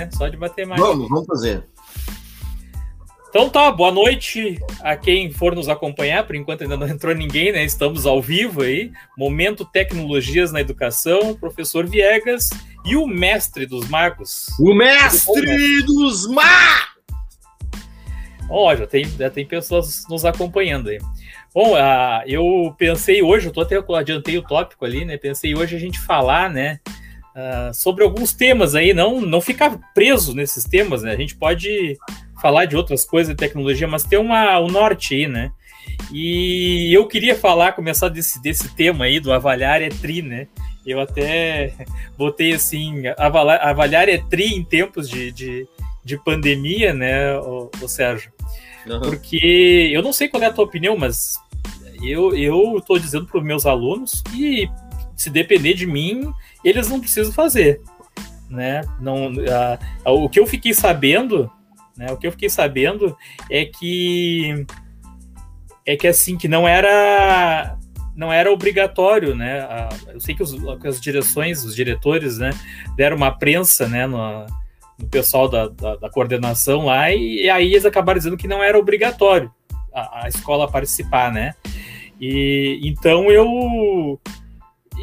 né? Só de matemática. Vamos, vamos fazer. Então tá, boa noite a quem for nos acompanhar. Por enquanto ainda não entrou ninguém, né? Estamos ao vivo aí. Momento Tecnologias na Educação, professor Viegas e o mestre dos magos. O mestre dos magos! Ó, já tem, já tem pessoas nos acompanhando aí. Bom, uh, eu pensei hoje, eu tô até eu adiantei o tópico ali, né? Pensei hoje a gente falar, né? Uh, sobre alguns temas aí, não, não ficar preso nesses temas, né? A gente pode falar de outras coisas de tecnologia, mas tem uma, o norte aí, né? E eu queria falar, começar desse, desse tema aí do avaliar é tri, né? Eu até botei assim, avaliar, avaliar é tri em tempos de, de, de pandemia, né, o, o Sérgio? Uhum. Porque eu não sei qual é a tua opinião, mas eu, eu tô dizendo para os meus alunos que se depender de mim, eles não precisam fazer, né? Não, o que eu fiquei sabendo né? O que eu fiquei sabendo é que é que assim que não era não era obrigatório, né? Eu sei que, os, as direções, os diretores, né, deram uma prensa, né, no, no pessoal da, da, da, coordenação lá e, e, aí eles acabaram dizendo que não era obrigatório a, a escola participar, né? E então eu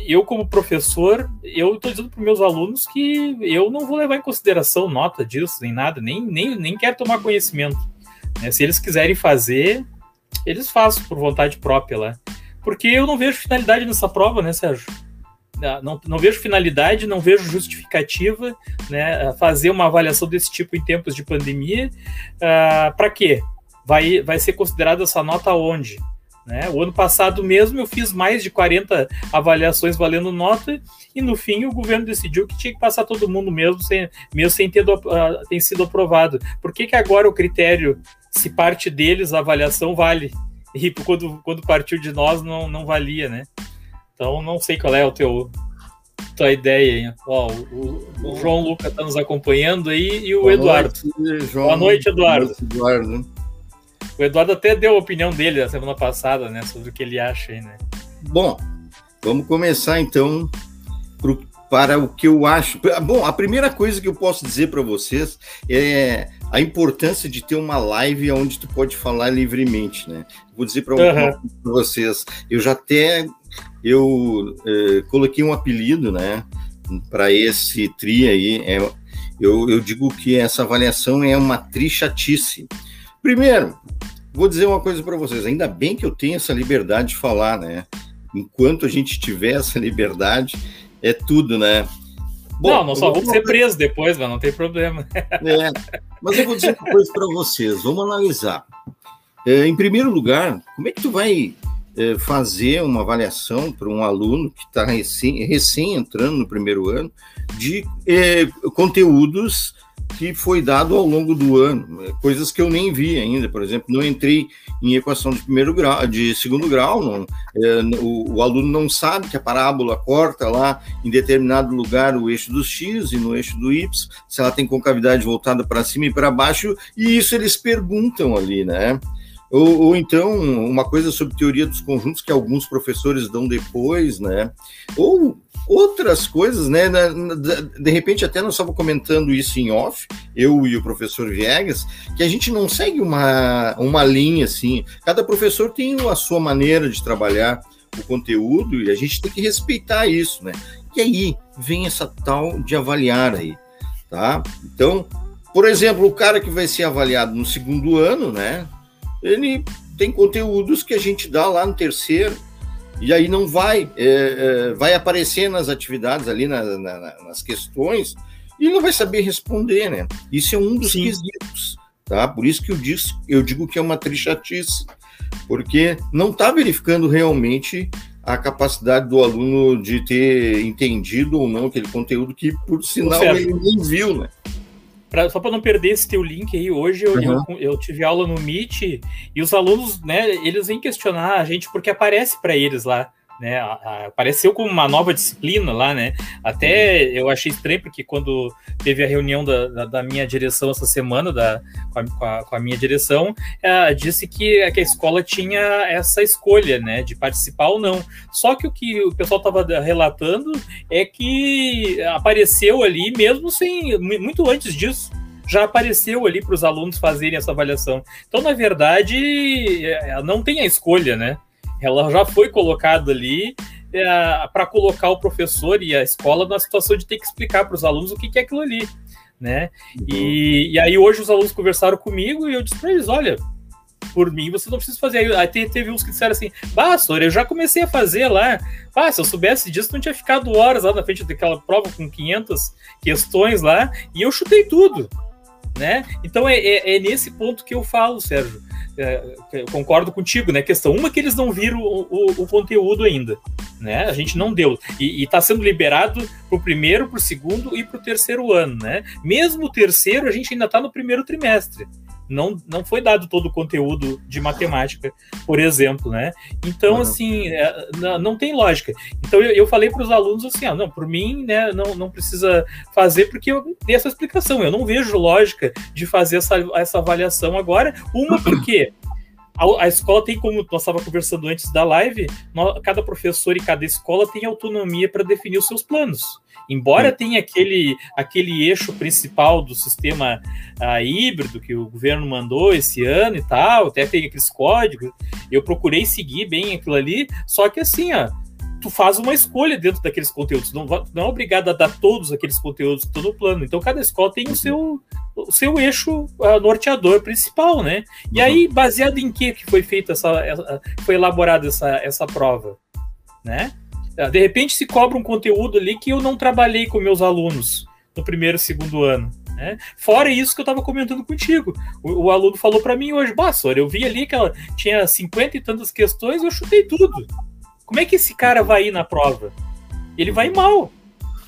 eu, como professor, eu estou dizendo para meus alunos que eu não vou levar em consideração nota disso, nem nada, nem, nem, nem quero tomar conhecimento. Né? Se eles quiserem fazer, eles façam por vontade própria lá. Porque eu não vejo finalidade nessa prova, né, Sérgio? Ah, não, não vejo finalidade, não vejo justificativa, né? Fazer uma avaliação desse tipo em tempos de pandemia. Uh, para quê? Vai, vai ser considerada essa nota onde? Né? O ano passado mesmo eu fiz mais de 40 avaliações valendo nota e no fim o governo decidiu que tinha que passar todo mundo mesmo sem, mesmo sem ter, uh, ter sido aprovado. Por que, que agora o critério, se parte deles a avaliação vale? E quando, quando partiu de nós não, não valia, né? Então não sei qual é o teu tua ideia. Ó, o, o, João Luca está nos acompanhando aí e o Boa Eduardo. Noite, João, Boa noite, Eduardo. Boa noite, Eduardo. O Eduardo até deu a opinião dele na semana passada, né? Sobre o que ele acha aí, né? Bom, vamos começar então pro, para o que eu acho. Bom, a primeira coisa que eu posso dizer para vocês é a importância de ter uma live onde tu pode falar livremente, né? Vou dizer para uhum. vocês, eu já até eu eh, coloquei um apelido, né? Para esse tri aí, é, eu, eu digo que essa avaliação é uma tri chatice. Primeiro, vou dizer uma coisa para vocês. Ainda bem que eu tenho essa liberdade de falar, né? Enquanto a gente tiver essa liberdade, é tudo, né? Bom, não, não só vamos ser presos depois, mas não tem problema. É, mas eu vou dizer uma coisa para vocês. Vamos analisar. É, em primeiro lugar, como é que tu vai é, fazer uma avaliação para um aluno que está recém, recém entrando no primeiro ano de é, conteúdos que foi dado ao longo do ano, é, coisas que eu nem vi ainda, por exemplo, não entrei em equação de primeiro grau, de segundo grau, não, é, o, o, aluno não sabe que a parábola corta lá em determinado lugar o eixo do x e no eixo do y, se ela tem concavidade voltada para cima e para baixo, e isso eles perguntam ali, né? Ou, ou, então uma coisa sobre teoria dos conjuntos que alguns professores dão depois, né? Ou outras coisas, né? De repente, até nós estávamos comentando isso em off, eu e o professor Viegas, que a gente não segue uma, uma linha assim. Cada professor tem a sua maneira de trabalhar o conteúdo e a gente tem que respeitar isso, né? E aí vem essa tal de avaliar aí, tá? Então, por exemplo, o cara que vai ser avaliado no segundo ano, né? Ele tem conteúdos que a gente dá lá no terceiro, e aí não vai, é, é, vai aparecer nas atividades ali, na, na, nas questões, e não vai saber responder, né? Isso é um dos Sim. quesitos, tá? Por isso que eu, digo, eu digo que é uma trichatice, porque não está verificando realmente a capacidade do aluno de ter entendido ou não aquele conteúdo que, por sinal, ele nem viu, né? Pra, só para não perder esse teu link aí, hoje eu, uhum. eu, eu, tive aula no Meet e os alunos, né, eles vêm questionar a gente porque aparece para eles lá né? Apareceu como uma nova disciplina lá, né? Até eu achei estranho, porque quando teve a reunião da, da, da minha direção essa semana, da, com, a, com a minha direção, é, disse que, que, a escola tinha essa escolha, né? De participar ou não. Só que o que o pessoal estava relatando é que apareceu ali, mesmo sem. muito antes disso já apareceu ali para os alunos fazerem essa avaliação. Então, na verdade, é, não tem a escolha, né? Ela já foi colocada ali é, para colocar o professor e a escola na situação de ter que explicar para os alunos o que, que é aquilo ali, né? Uhum. E, e, aí hoje os alunos conversaram comigo e eu disse para eles, olha, por mim você não precisa fazer. Aí teve uns que disseram assim, bah, senhor, eu já comecei a fazer lá. Ah, se eu soubesse disso, não tinha ficado horas lá na frente daquela prova com 500 questões lá e eu chutei tudo, né? Então é, é, é nesse ponto que eu falo, Sérgio é, eu concordo contigo, né? Questão uma que eles não viram o, o, o conteúdo ainda, né? A gente não deu e está sendo liberado para o primeiro, para o segundo e para o terceiro ano, né? Mesmo o terceiro, a gente ainda está no primeiro trimestre não, não foi dado todo o conteúdo de matemática, por exemplo, né? Então, uhum. assim, é, não, não, tem lógica. Então, eu, eu falei para os alunos assim, ah, não, por mim, né, não, não precisa fazer, porque eu dei essa explicação. Eu não vejo lógica de fazer essa, essa avaliação agora. Uma, porque a, a escola tem, como nós estávamos conversando antes da live, cada professor e cada escola tem autonomia para definir os seus planos. Embora tenha aquele, aquele eixo principal do sistema uh, híbrido que o governo mandou esse ano e tal, até tem aqueles códigos, eu procurei seguir bem aquilo ali, só que assim, ó, tu faz uma escolha dentro daqueles conteúdos, não, não é obrigado a dar todos aqueles conteúdos todo o plano. Então cada escola tem o uhum. seu o seu eixo uh, norteador principal, né? E aí, uhum. baseado em que foi feita essa, essa foi elaborada essa, essa prova, né? É, de repente se cobra um conteúdo ali que eu não trabalhei com meus alunos no primeiro e segundo ano. Né? Fora isso que eu estava comentando contigo. O, o aluno falou para mim hoje, Bassor, eu vi ali que ela tinha cinquenta e tantas questões, eu chutei tudo. Como é que esse cara vai ir na prova? Ele vai mal.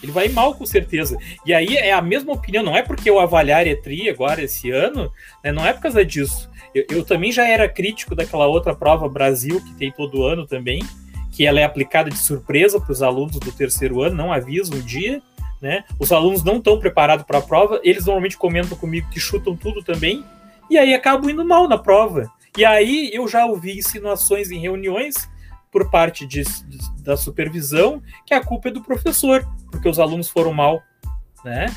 Ele vai mal, com certeza. E aí é a mesma opinião, não é porque eu avaliar ETRI agora esse ano, né, não é por causa disso. Eu, eu também já era crítico daquela outra prova Brasil, que tem todo ano também, que ela é aplicada de surpresa para os alunos do terceiro ano, não avisa um dia, né? Os alunos não estão preparados para a prova, eles normalmente comentam comigo que chutam tudo também, e aí acabam indo mal na prova. E aí eu já ouvi insinuações em reuniões por parte de, de, da supervisão que a culpa é do professor, porque os alunos foram mal, né?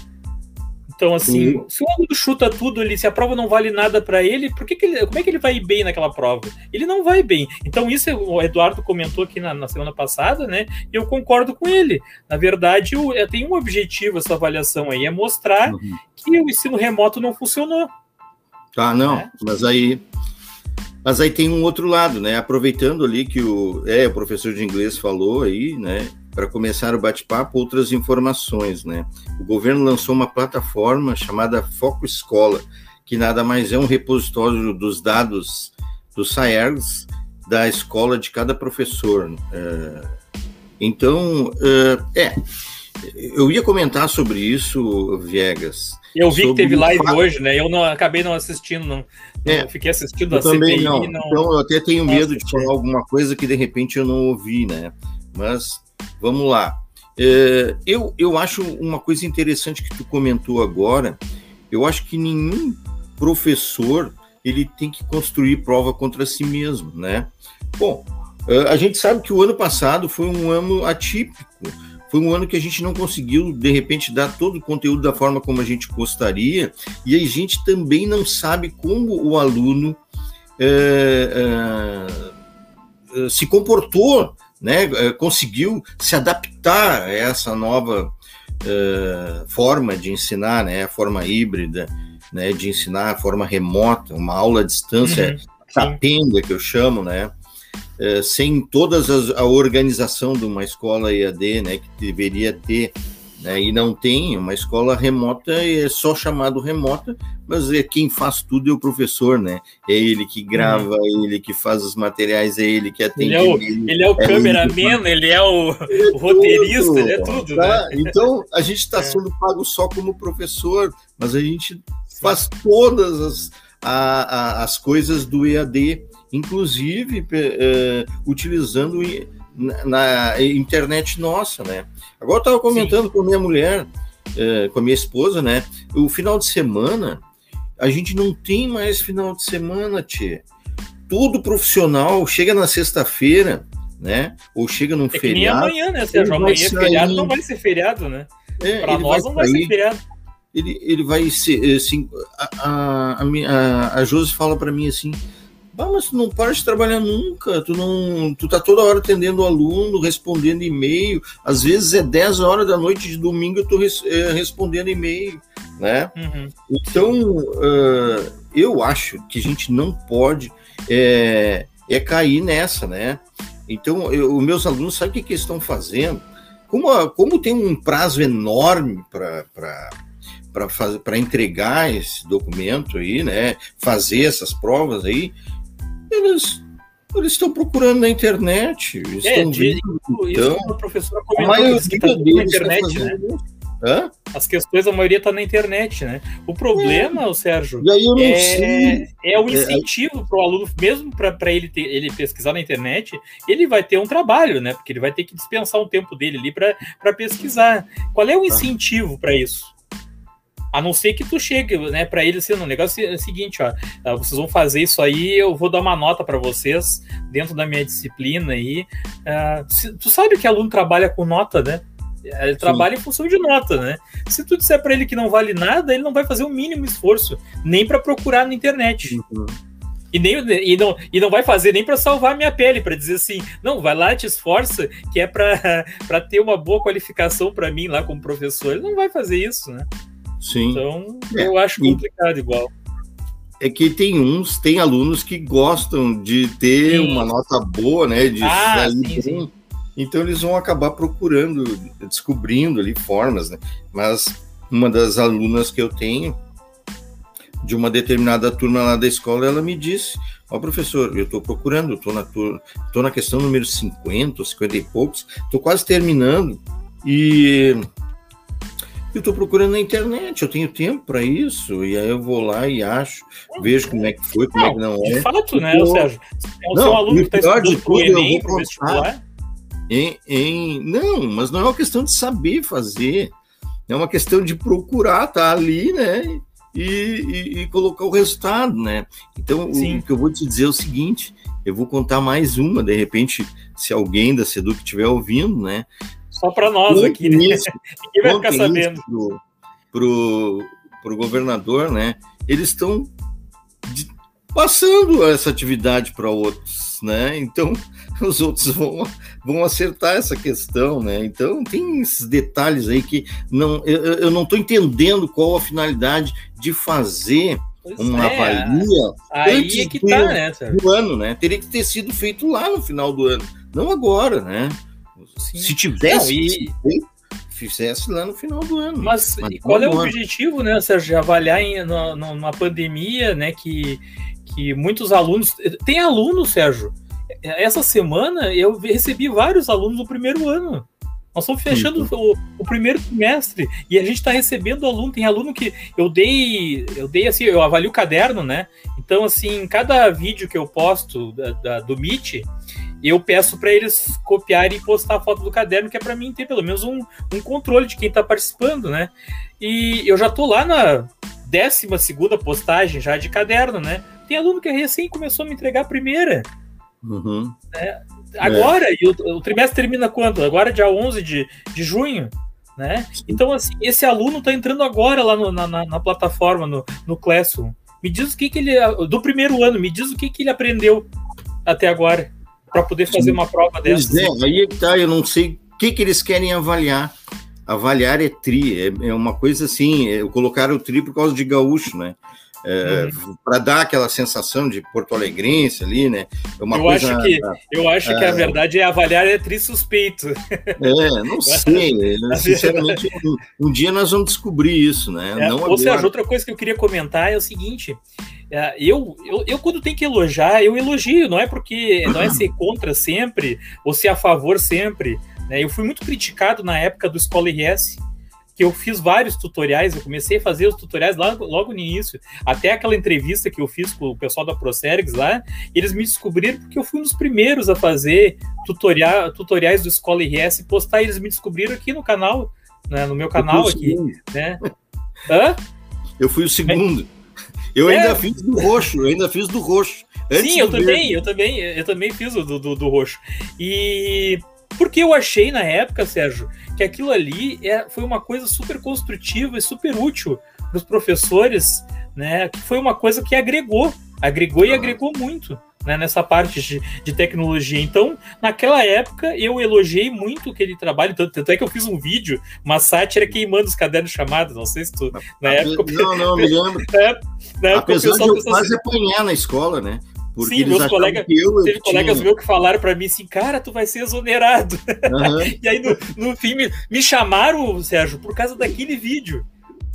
Então, assim, Sim. se o aluno chuta tudo ali, se a prova não vale nada para ele, por que, que ele, como é que ele vai ir bem naquela prova? Ele não vai bem. Então, isso o Eduardo comentou aqui na, na semana passada, né? E eu concordo com ele. Na verdade, o, é, tem um objetivo essa avaliação aí, é mostrar uhum. que o ensino remoto não funcionou. Tá, não, é. mas aí. Mas aí tem um outro lado, né? Aproveitando ali que o, é, o professor de inglês falou aí, né? para começar o bate-papo, outras informações, né? O governo lançou uma plataforma chamada Foco Escola, que nada mais é um repositório dos dados dos SAERGS da escola de cada professor. É, então, é, é, eu ia comentar sobre isso, Viegas. Eu vi que teve live fato... hoje, né? Eu não acabei não assistindo, não, é, fiquei assistindo a também CPI, não. não. Então eu até tenho medo de falar alguma coisa que de repente eu não ouvi, né? Mas Vamos lá. É, eu, eu acho uma coisa interessante que tu comentou agora. Eu acho que nenhum professor ele tem que construir prova contra si mesmo, né? Bom, é, a gente sabe que o ano passado foi um ano atípico. Foi um ano que a gente não conseguiu, de repente, dar todo o conteúdo da forma como a gente gostaria, e a gente também não sabe como o aluno é, é, se comportou né, conseguiu se adaptar a essa nova uh, forma de ensinar, né, a forma híbrida, né, de ensinar a forma remota, uma aula à distância, uhum, que eu chamo, né, uh, sem todas as, a organização de uma escola EAD, né, que deveria ter né, e não tem, uma escola remota é só chamado remota, mas é quem faz tudo é o professor, né? É ele que grava, é ele que faz os materiais, é ele que atende. Ele é o, ele é o é cameraman, ele é o, ele é o roteirista, tudo, ele é tudo, tá? né? Então, a gente está é. sendo pago só como professor, mas a gente faz todas as, a, a, as coisas do EAD, inclusive uh, utilizando na, internet nossa, né? Agora eu estava comentando Sim. com minha mulher, é, com a minha esposa, né? O final de semana, a gente não tem mais final de semana, tia. Tudo profissional chega na sexta-feira, né? Ou chega num é feriado. Que nem amanhã, né, Sérgio? Amanhã feriado não vai ser feriado, né? É, Para nós não vai ser feriado. Ele, ele vai ser assim. A, a, a, a Josi fala para mim assim: Bah, mas tu não para de trabalhar nunca, tu não. Tu tá toda hora atendendo o aluno, respondendo e-mail. Às vezes é 10 horas da noite de domingo eu tô res, é, respondendo e-mail, né? Uhum. Então, uh, eu acho que a gente não pode é, é cair nessa, né? Então, os meus alunos sabem o que, que eles estão fazendo. Como, a, como tem um prazo enorme para para entregar esse documento aí, né? Fazer essas provas aí, eles eles estão procurando na internet. É, estão vendo, então, a professora comentou a maioria que tá na internet, né? Hã? As questões, a maioria está na internet, né? O problema, é. Sérgio, é, é, o é, incentivo é, para o aluno, mesmo para ele, ter, ele pesquisar na internet, ele vai ter um trabalho, né? Porque ele vai ter que dispensar um tempo dele ali para pesquisar. Qual é o incentivo para isso? A não ser que tu chegue, né, para ele assim, o negócio é o seguinte, ó, ah, vocês vão fazer isso aí, eu vou dar uma nota para vocês dentro da minha disciplina aí. Uh, tu sabe que aluno trabalha com nota, né? Ele Sim. trabalha em função de nota, né? Se tu disser para ele que não vale nada, ele não vai fazer o mínimo esforço, nem para procurar na internet. Uhum. E, nem, e, não, e não vai fazer nem para salvar minha pele, para dizer assim, não, vai lá, te esforça, que é para ter uma boa qualificação para mim lá como professor. Ele não vai fazer isso, né? Sim. Então, é, eu acho complicado igual. É que tem uns, tem alunos que gostam de ter sim. uma nota boa, né? De ah, sair sim. Então eles vão acabar procurando, descobrindo ali formas, né? Mas uma das alunas que eu tenho, de uma determinada turma lá da escola, ela me disse: Ó, oh, professor, eu estou procurando, estou na, tô na questão número 50, 50 e poucos, estou quase terminando, e eu estou procurando na internet, eu tenho tempo para isso, e aí eu vou lá e acho, vejo como é que foi, como não, é que não é. De fato, né, tô... Sérgio? É o não, seu aluno que está estudando tudo, Enem, eu vou contar em, em... Não, mas não é uma questão de saber fazer, é uma questão de procurar, tá ali, né, e, e, e colocar o resultado, né. Então, o, o, que eu vou te dizer é o seguinte, eu vou contar mais uma, de repente, se alguém da Seduc estiver ouvindo, né, só para nós aqui, né? Isso, Ninguém vai ficar sabendo. Pro, pro, pro governador, né? Eles estão passando essa atividade para outros, né? Então os outros vão, vão acertar essa questão, né? Então tem esses detalhes aí que não eu, eu não estou entendendo qual a finalidade de fazer pois uma é. avalia aí antes é que tá, né, do ano, né? Teria que ter sido feito lá no final do ano, não agora, né? Sim. Se tivesse, não, e... fizesse lá no final do ano. Mas, mas qual é o ano. objetivo, né, Sérgio, avaliar em, na, numa pandemia, né, que, que muitos alunos... Tem alunos, Sérgio, essa semana eu recebi vários alunos do primeiro ano. Nós estamos fechando o, o, primeiro trimestre e a gente está recebendo aluno. Tem aluno que eu dei, eu dei assim, eu avalio o caderno, né? Então, assim, cada vídeo que eu posto da, da, do Meet, eu peço para eles copiarem e postar a foto do caderno, que é para mim ter pelo menos um, um controle de quem está participando, né? E eu já tô lá na décima segunda postagem já de caderno, né? Tem aluno que recém começou a me entregar a primeira. Uhum. Né? Agora, é. e o, o, trimestre termina quando? Agora, dia 11 de, de junho. Né? Então, assim, esse aluno está entrando agora lá no, na, na, na, plataforma, no, no Classroom. Me diz o que, que ele. Do primeiro ano, me diz o que, que ele aprendeu até agora para poder fazer uma prova dessa. Pois é, aí é tá, eu não sei o que, que eles querem avaliar. Avaliar é tri, é, é uma coisa assim, é, colocaram o tri por causa de gaúcho, né? É, uhum. para dar aquela sensação de Porto Alegrense ali, né? É uma eu, coisa, acho que, eu acho é, que a verdade é avaliar é tri suspeito. É, não sei. sinceramente, um, um, dia nós vamos descobrir isso, né? É, não ou seja, outra coisa que eu queria comentar é o seguinte: é, eu, eu, eu, quando tenho que elogiar, eu elogio, não é porque não é ser contra sempre ou ser a favor sempre. Né? Eu fui muito criticado na época do Escola RS que eu fiz vários tutoriais, eu comecei a fazer os tutoriais lá, logo no início, até aquela entrevista que eu fiz com o pessoal da Procergs lá, eles me descobriram porque eu fui um dos primeiros a fazer tutorial, tutoriais do Escola RS e postar, eles me descobriram aqui no canal, né, no meu canal aqui, né? Hã? Eu fui o segundo. Eu é. ainda fiz do roxo, eu ainda fiz do roxo. Sim, eu também, eu também, eu também fiz o do, do, do roxo. E porque eu achei na época, Sérgio, que aquilo ali é, foi uma coisa super construtiva e super útil para os professores, né? Que foi uma coisa que agregou, agregou e agregou muito. Né, nessa parte de, de, tecnologia. Então, naquela época, eu elogiei muito aquele trabalho, tanto, tanto, é que eu fiz um vídeo, uma sátira queimando os cadernos chamados, não sei se tu, na época... Não, não, me lembro. É, na época, Apesar de eu quase assim, apanhar na escola, né? Porque Sim, meus colegas, eu, teve colegas meus que falaram para mim assim, cara, tu vai ser exonerado. Uhum. e aí, no, no fim, me, me, chamaram, Sérgio, por causa daquele vídeo.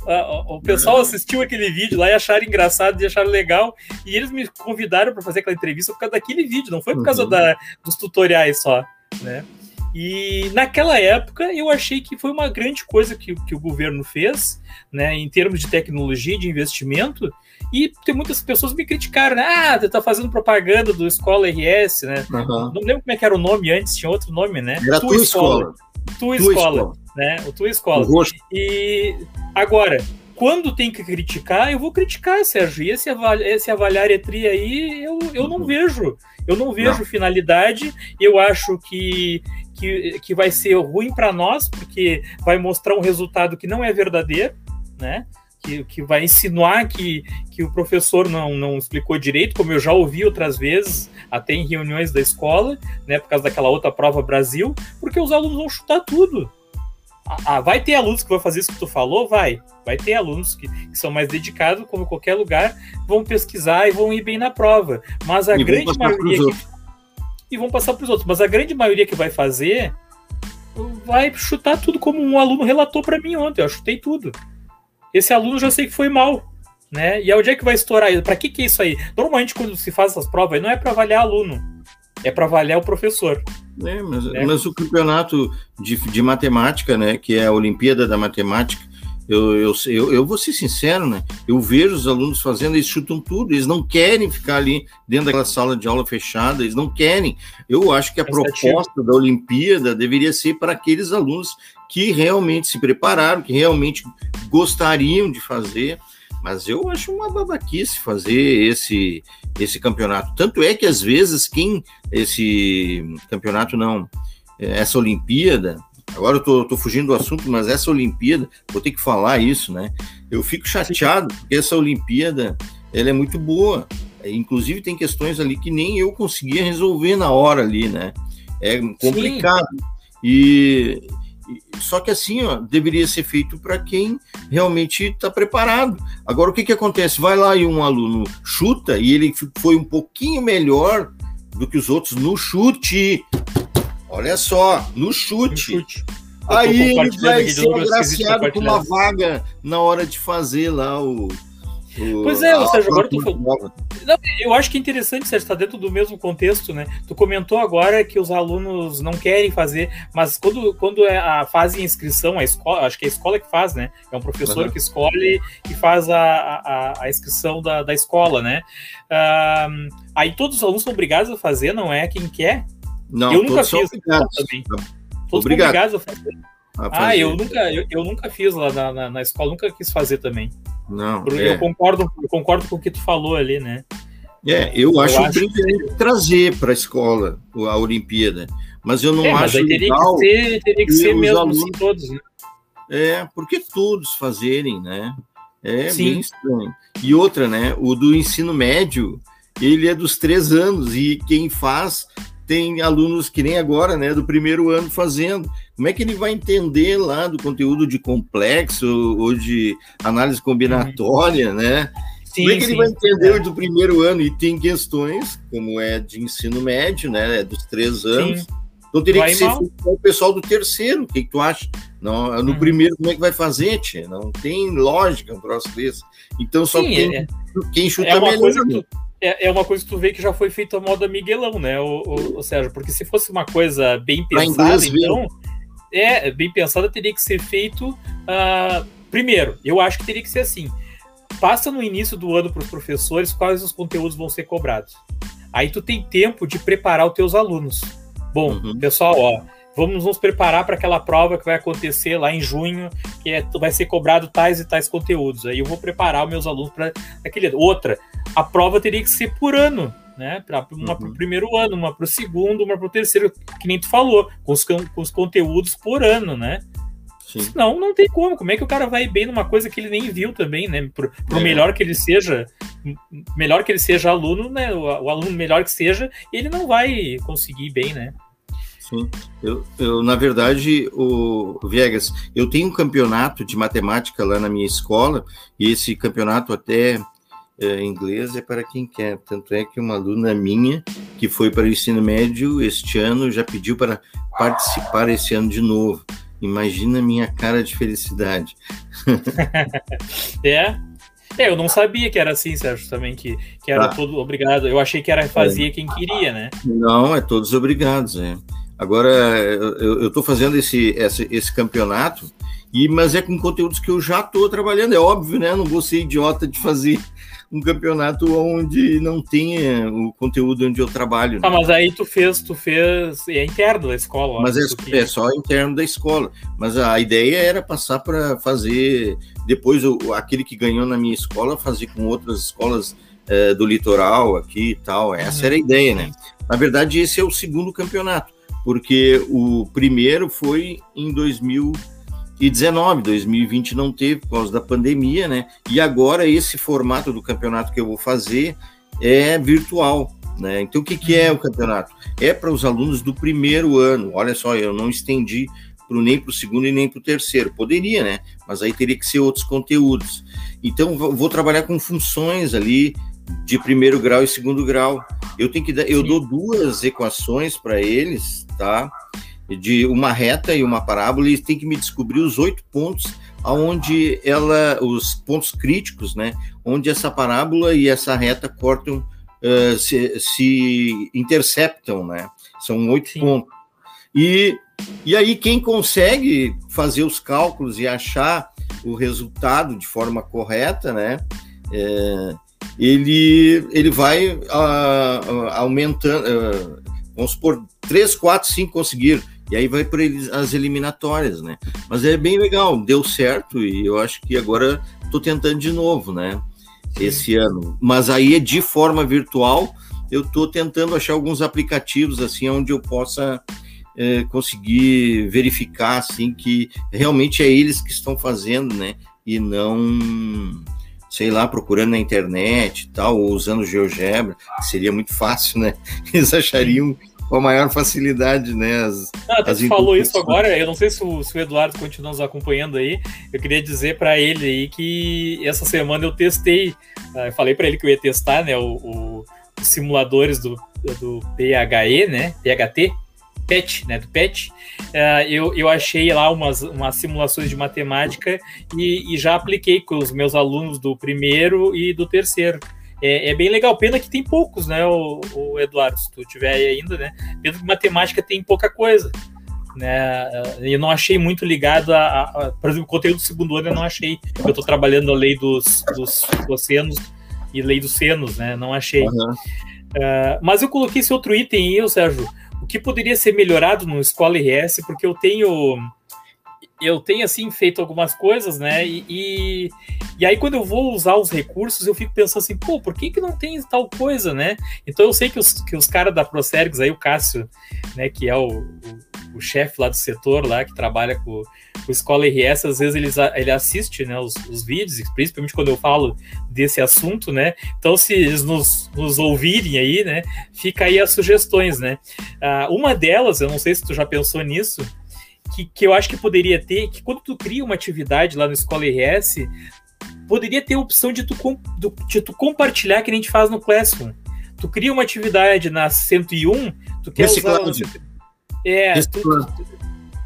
O, o pessoal uhum. assistiu aquele vídeo lá e acharam engraçado e acharam legal. E eles me convidaram para fazer aquela entrevista por causa daquele vídeo, não foi por causa uhum. da, dos tutoriais só, né? E naquela época eu achei que foi uma grande coisa que, que o governo fez, né, em termos de tecnologia, de investimento, e tem muitas pessoas me criticaram, né? Ah, você tá fazendo propaganda do Escola RS, né? Uhum. Não lembro como é que era o nome antes, tinha outro nome, né? Era tua, tua escola. escola. Tua, escola, escola, né? O tua escola. O e agora, quando tem que criticar, eu vou criticar, Sérgio. E esse, aval esse avaliar etri aí, eu, eu não uhum. vejo. Eu não vejo não. finalidade. Eu acho que, que, que vai ser ruim para nós, porque vai mostrar um resultado que não é verdadeiro, né? Que, que vai insinuar que, que o professor não, não explicou direito, como eu já ouvi outras vezes, até em reuniões da escola, né, por causa daquela outra prova Brasil, porque os alunos vão chutar tudo. Ah, ah vai ter alunos que vão fazer isso que tu falou? Vai. Vai ter alunos que, que são mais dedicados, como em qualquer lugar, vão pesquisar e vão ir bem na prova. Mas a e grande maioria. Que, e vão passar para os outros. Mas a grande maioria que vai fazer vai chutar tudo como um aluno relatou para mim ontem. Eu chutei tudo esse aluno já sei que foi mal. Né? E onde é que vai estourar isso? Para que, que é isso aí? Normalmente, quando se faz essas provas, não é para avaliar aluno, é para avaliar o professor. É, mas, é. mas, o campeonato de, de matemática, né, que é a Olimpíada da Matemática, eu, eu, eu, eu, vou ser sincero, né? Eu vejo os alunos fazendo, eles chutam tudo, eles não querem ficar ali dentro daquela sala de aula fechada, eles não querem. Eu acho que a proposta da Olimpíada deveria ser para aqueles alunos que realmente se prepararam, que realmente gostariam de fazer, mas eu acho uma babaquice fazer esse, esse campeonato. Tanto é que às vezes quem esse campeonato não, essa Olimpíada, agora eu tô, tô fugindo do assunto, mas essa Olimpíada, vou ter que falar isso, né? Eu fico chateado porque essa Olimpíada ela é muito boa. Inclusive tem questões ali que nem eu conseguia resolver na hora ali, né? É complicado. Sim. E só que assim, ó, deveria ser feito para quem realmente está preparado. Agora, o que, que acontece? Vai lá e um aluno chuta e ele foi um pouquinho melhor do que os outros no chute. Olha só, no chute. No chute. Aí ele vai ser agraciado com uma vaga na hora de fazer lá o, Pois é, ou seja, agora tu falou. Eu acho que é interessante, Sérgio, está dentro do mesmo contexto, né? Tu comentou agora que os alunos não querem fazer, mas quando, quando é a, fazem inscrição, a escola, acho que é a escola que faz, né? É um professor uhum. que escolhe e faz a, a, a inscrição da, da escola, né? Aí todos os alunos são obrigados a fazer, não é quem quer? Não, eu nunca fiz também. Todos Obrigado. obrigados a fazer. Ah, eu nunca, eu, eu, nunca fiz lá na, na, na escola, nunca quis fazer também. Não. É. Eu, concordo, eu concordo com o que tu falou ali, né? É, eu, eu acho, acho que... trazer para a escola a Olimpíada, mas eu não é, acho mas teria legal. Que ser, teria que ser mesmo alunos... assim todos, né? É, porque todos fazerem, né? É Sim. bem estranho. E outra, né? O do ensino médio, ele é dos três anos e quem faz tem alunos que nem agora, né, do primeiro ano fazendo. Como é que ele vai entender lá do conteúdo de complexo ou de análise combinatória, né? Sim, como é que sim, ele vai entender é. do primeiro ano? E tem questões, como é de ensino médio, né, é dos três anos. Sim. Então teria vai que ser o pessoal do terceiro. O que, que tu acha? Não, no hum. primeiro, como é que vai fazer, tia? Não tem lógica um troço desse. Então só sim, quem, é, quem chuta é melhor. Coisa que é, é uma coisa que tu vê que já foi feito a moda Miguelão, né, o, o, o Sérgio? Porque se fosse uma coisa bem pensada, então. É, bem pensada, teria que ser feito Uh, primeiro, eu acho que teria que ser assim. Passa no início do ano para os professores quais os conteúdos vão ser cobrados. Aí tu tem tempo de preparar os teus alunos. Bom, uhum. pessoal, ó, vamos nos preparar para aquela prova que vai acontecer lá em junho, que é, vai ser cobrado tais e tais conteúdos. Aí eu vou preparar os meus alunos para aquele. Outra, a prova teria que ser por ano, né? Para uma uhum. para o primeiro ano, uma para o segundo, uma para o terceiro, que nem tu falou, com os, com os conteúdos por ano, né? Sim. Senão, não tem como. Como é que o cara vai bem numa coisa que ele nem viu também, né? Por, por é. melhor que ele seja, melhor que ele seja aluno, né? O, o aluno melhor que seja, ele não vai conseguir bem, né? Sim, eu, eu, na verdade, o Viegas, eu tenho um campeonato de matemática lá na minha escola, e esse campeonato até é, inglês é para quem quer. Tanto é que uma aluna minha, que foi para o ensino médio este ano, já pediu para participar esse ano de novo. Imagina a minha cara de felicidade. é, é, eu não sabia que era assim, Sérgio, também, que, que era tá. todo obrigado. Eu achei que era fazia é. quem queria, né? Não, é todos obrigados, é. Agora, eu estou fazendo esse, esse, esse, campeonato, e, mas é com conteúdos que eu já estou trabalhando, é óbvio, né? Não vou ser idiota de fazer um campeonato onde não tenha o conteúdo onde eu trabalho. Ah, né? mas aí tu fez, tu fez, é interno da escola. Mas é, que... é, só interno da escola. Mas a ideia era passar para fazer, depois o, aquele que ganhou na minha escola, fazer com outras escolas é, do litoral aqui e tal. Essa uhum. era a ideia, né? Na verdade, esse é o segundo campeonato porque o primeiro foi em 2019, 2020 não teve por causa da pandemia, né? E agora esse formato do campeonato que eu vou fazer é virtual, né? Então o que, que é o campeonato? É para os alunos do primeiro ano. Olha só, eu não estendi pro, nem para o segundo e nem para o terceiro. Poderia, né? Mas aí teria que ser outros conteúdos. Então vou trabalhar com funções ali de primeiro grau e segundo grau. Eu tenho que dar, eu dou duas equações para eles, tá? De uma reta e uma parábola, e têm que me descobrir os oito pontos aonde ela, os pontos críticos, né? Onde essa parábola e essa reta cortam, uh, se, se, interceptam, né? São oito Sim. pontos. E, e aí quem consegue fazer os cálculos e achar o resultado de forma correta, né? É, ele, ele vai uh, aumentando, uh, vamos supor, 3, 4, 5 conseguiram, e aí vai para as eliminatórias, né? Mas é bem legal, deu certo, e eu acho que agora estou tentando de novo, né? Esse ano. Mas aí é de forma virtual, eu estou tentando achar alguns aplicativos, assim, onde eu possa é, conseguir verificar, assim, que realmente é eles que estão fazendo, né? E não sei lá, procurando na internet e tal, ou usando GeoGebra, que seria muito fácil, né? Eles achariam com a maior facilidade, né? As, ah, as falou isso agora, eu não sei se o, se o, Eduardo continua nos acompanhando aí, eu queria dizer para ele aí que essa semana eu testei, uh, eu falei para ele que eu ia testar, né, o, o, os simuladores do, do PHE, né, PHT, PET, né, do PET, uh, eu, eu achei lá umas, umas simulações de matemática e, e, já apliquei com os meus alunos do primeiro e do terceiro. É, é bem legal, pena que tem poucos, né, o, o, Eduardo, se tu tiver aí ainda, né, pena que matemática tem pouca coisa. Né, eu não achei muito ligado a, a, a por exemplo, o conteúdo do segundo ano eu não achei, eu estou trabalhando a lei dos, dos cossenos e lei dos senos, né, não achei. Uhum. Uh, mas eu coloquei esse outro item aí, Sérgio, o que poderia ser melhorado no Escola RS, porque eu tenho eu tenho assim feito algumas coisas, né? E, e, e, aí quando eu vou usar os recursos, eu fico pensando assim, pô, por que, que não tem tal coisa, né? Então eu sei que os, que os caras da Procergs, aí o Cássio, né, que é o, o o chefe lá do setor, lá que trabalha com, com Escola RS, às vezes ele, ele assiste né, os, os, vídeos, principalmente quando eu falo desse assunto, né? Então, se eles nos, nos ouvirem aí, né, fica aí as sugestões, né? Uh, uma delas, eu não sei se tu já pensou nisso, que, que eu acho que poderia ter, que quando tu cria uma atividade lá no Escola RS, poderia ter a opção de tu, de tu compartilhar que a gente faz no Classroom. Tu cria uma atividade na 101, tu quer Esse usar... É, tu, tu,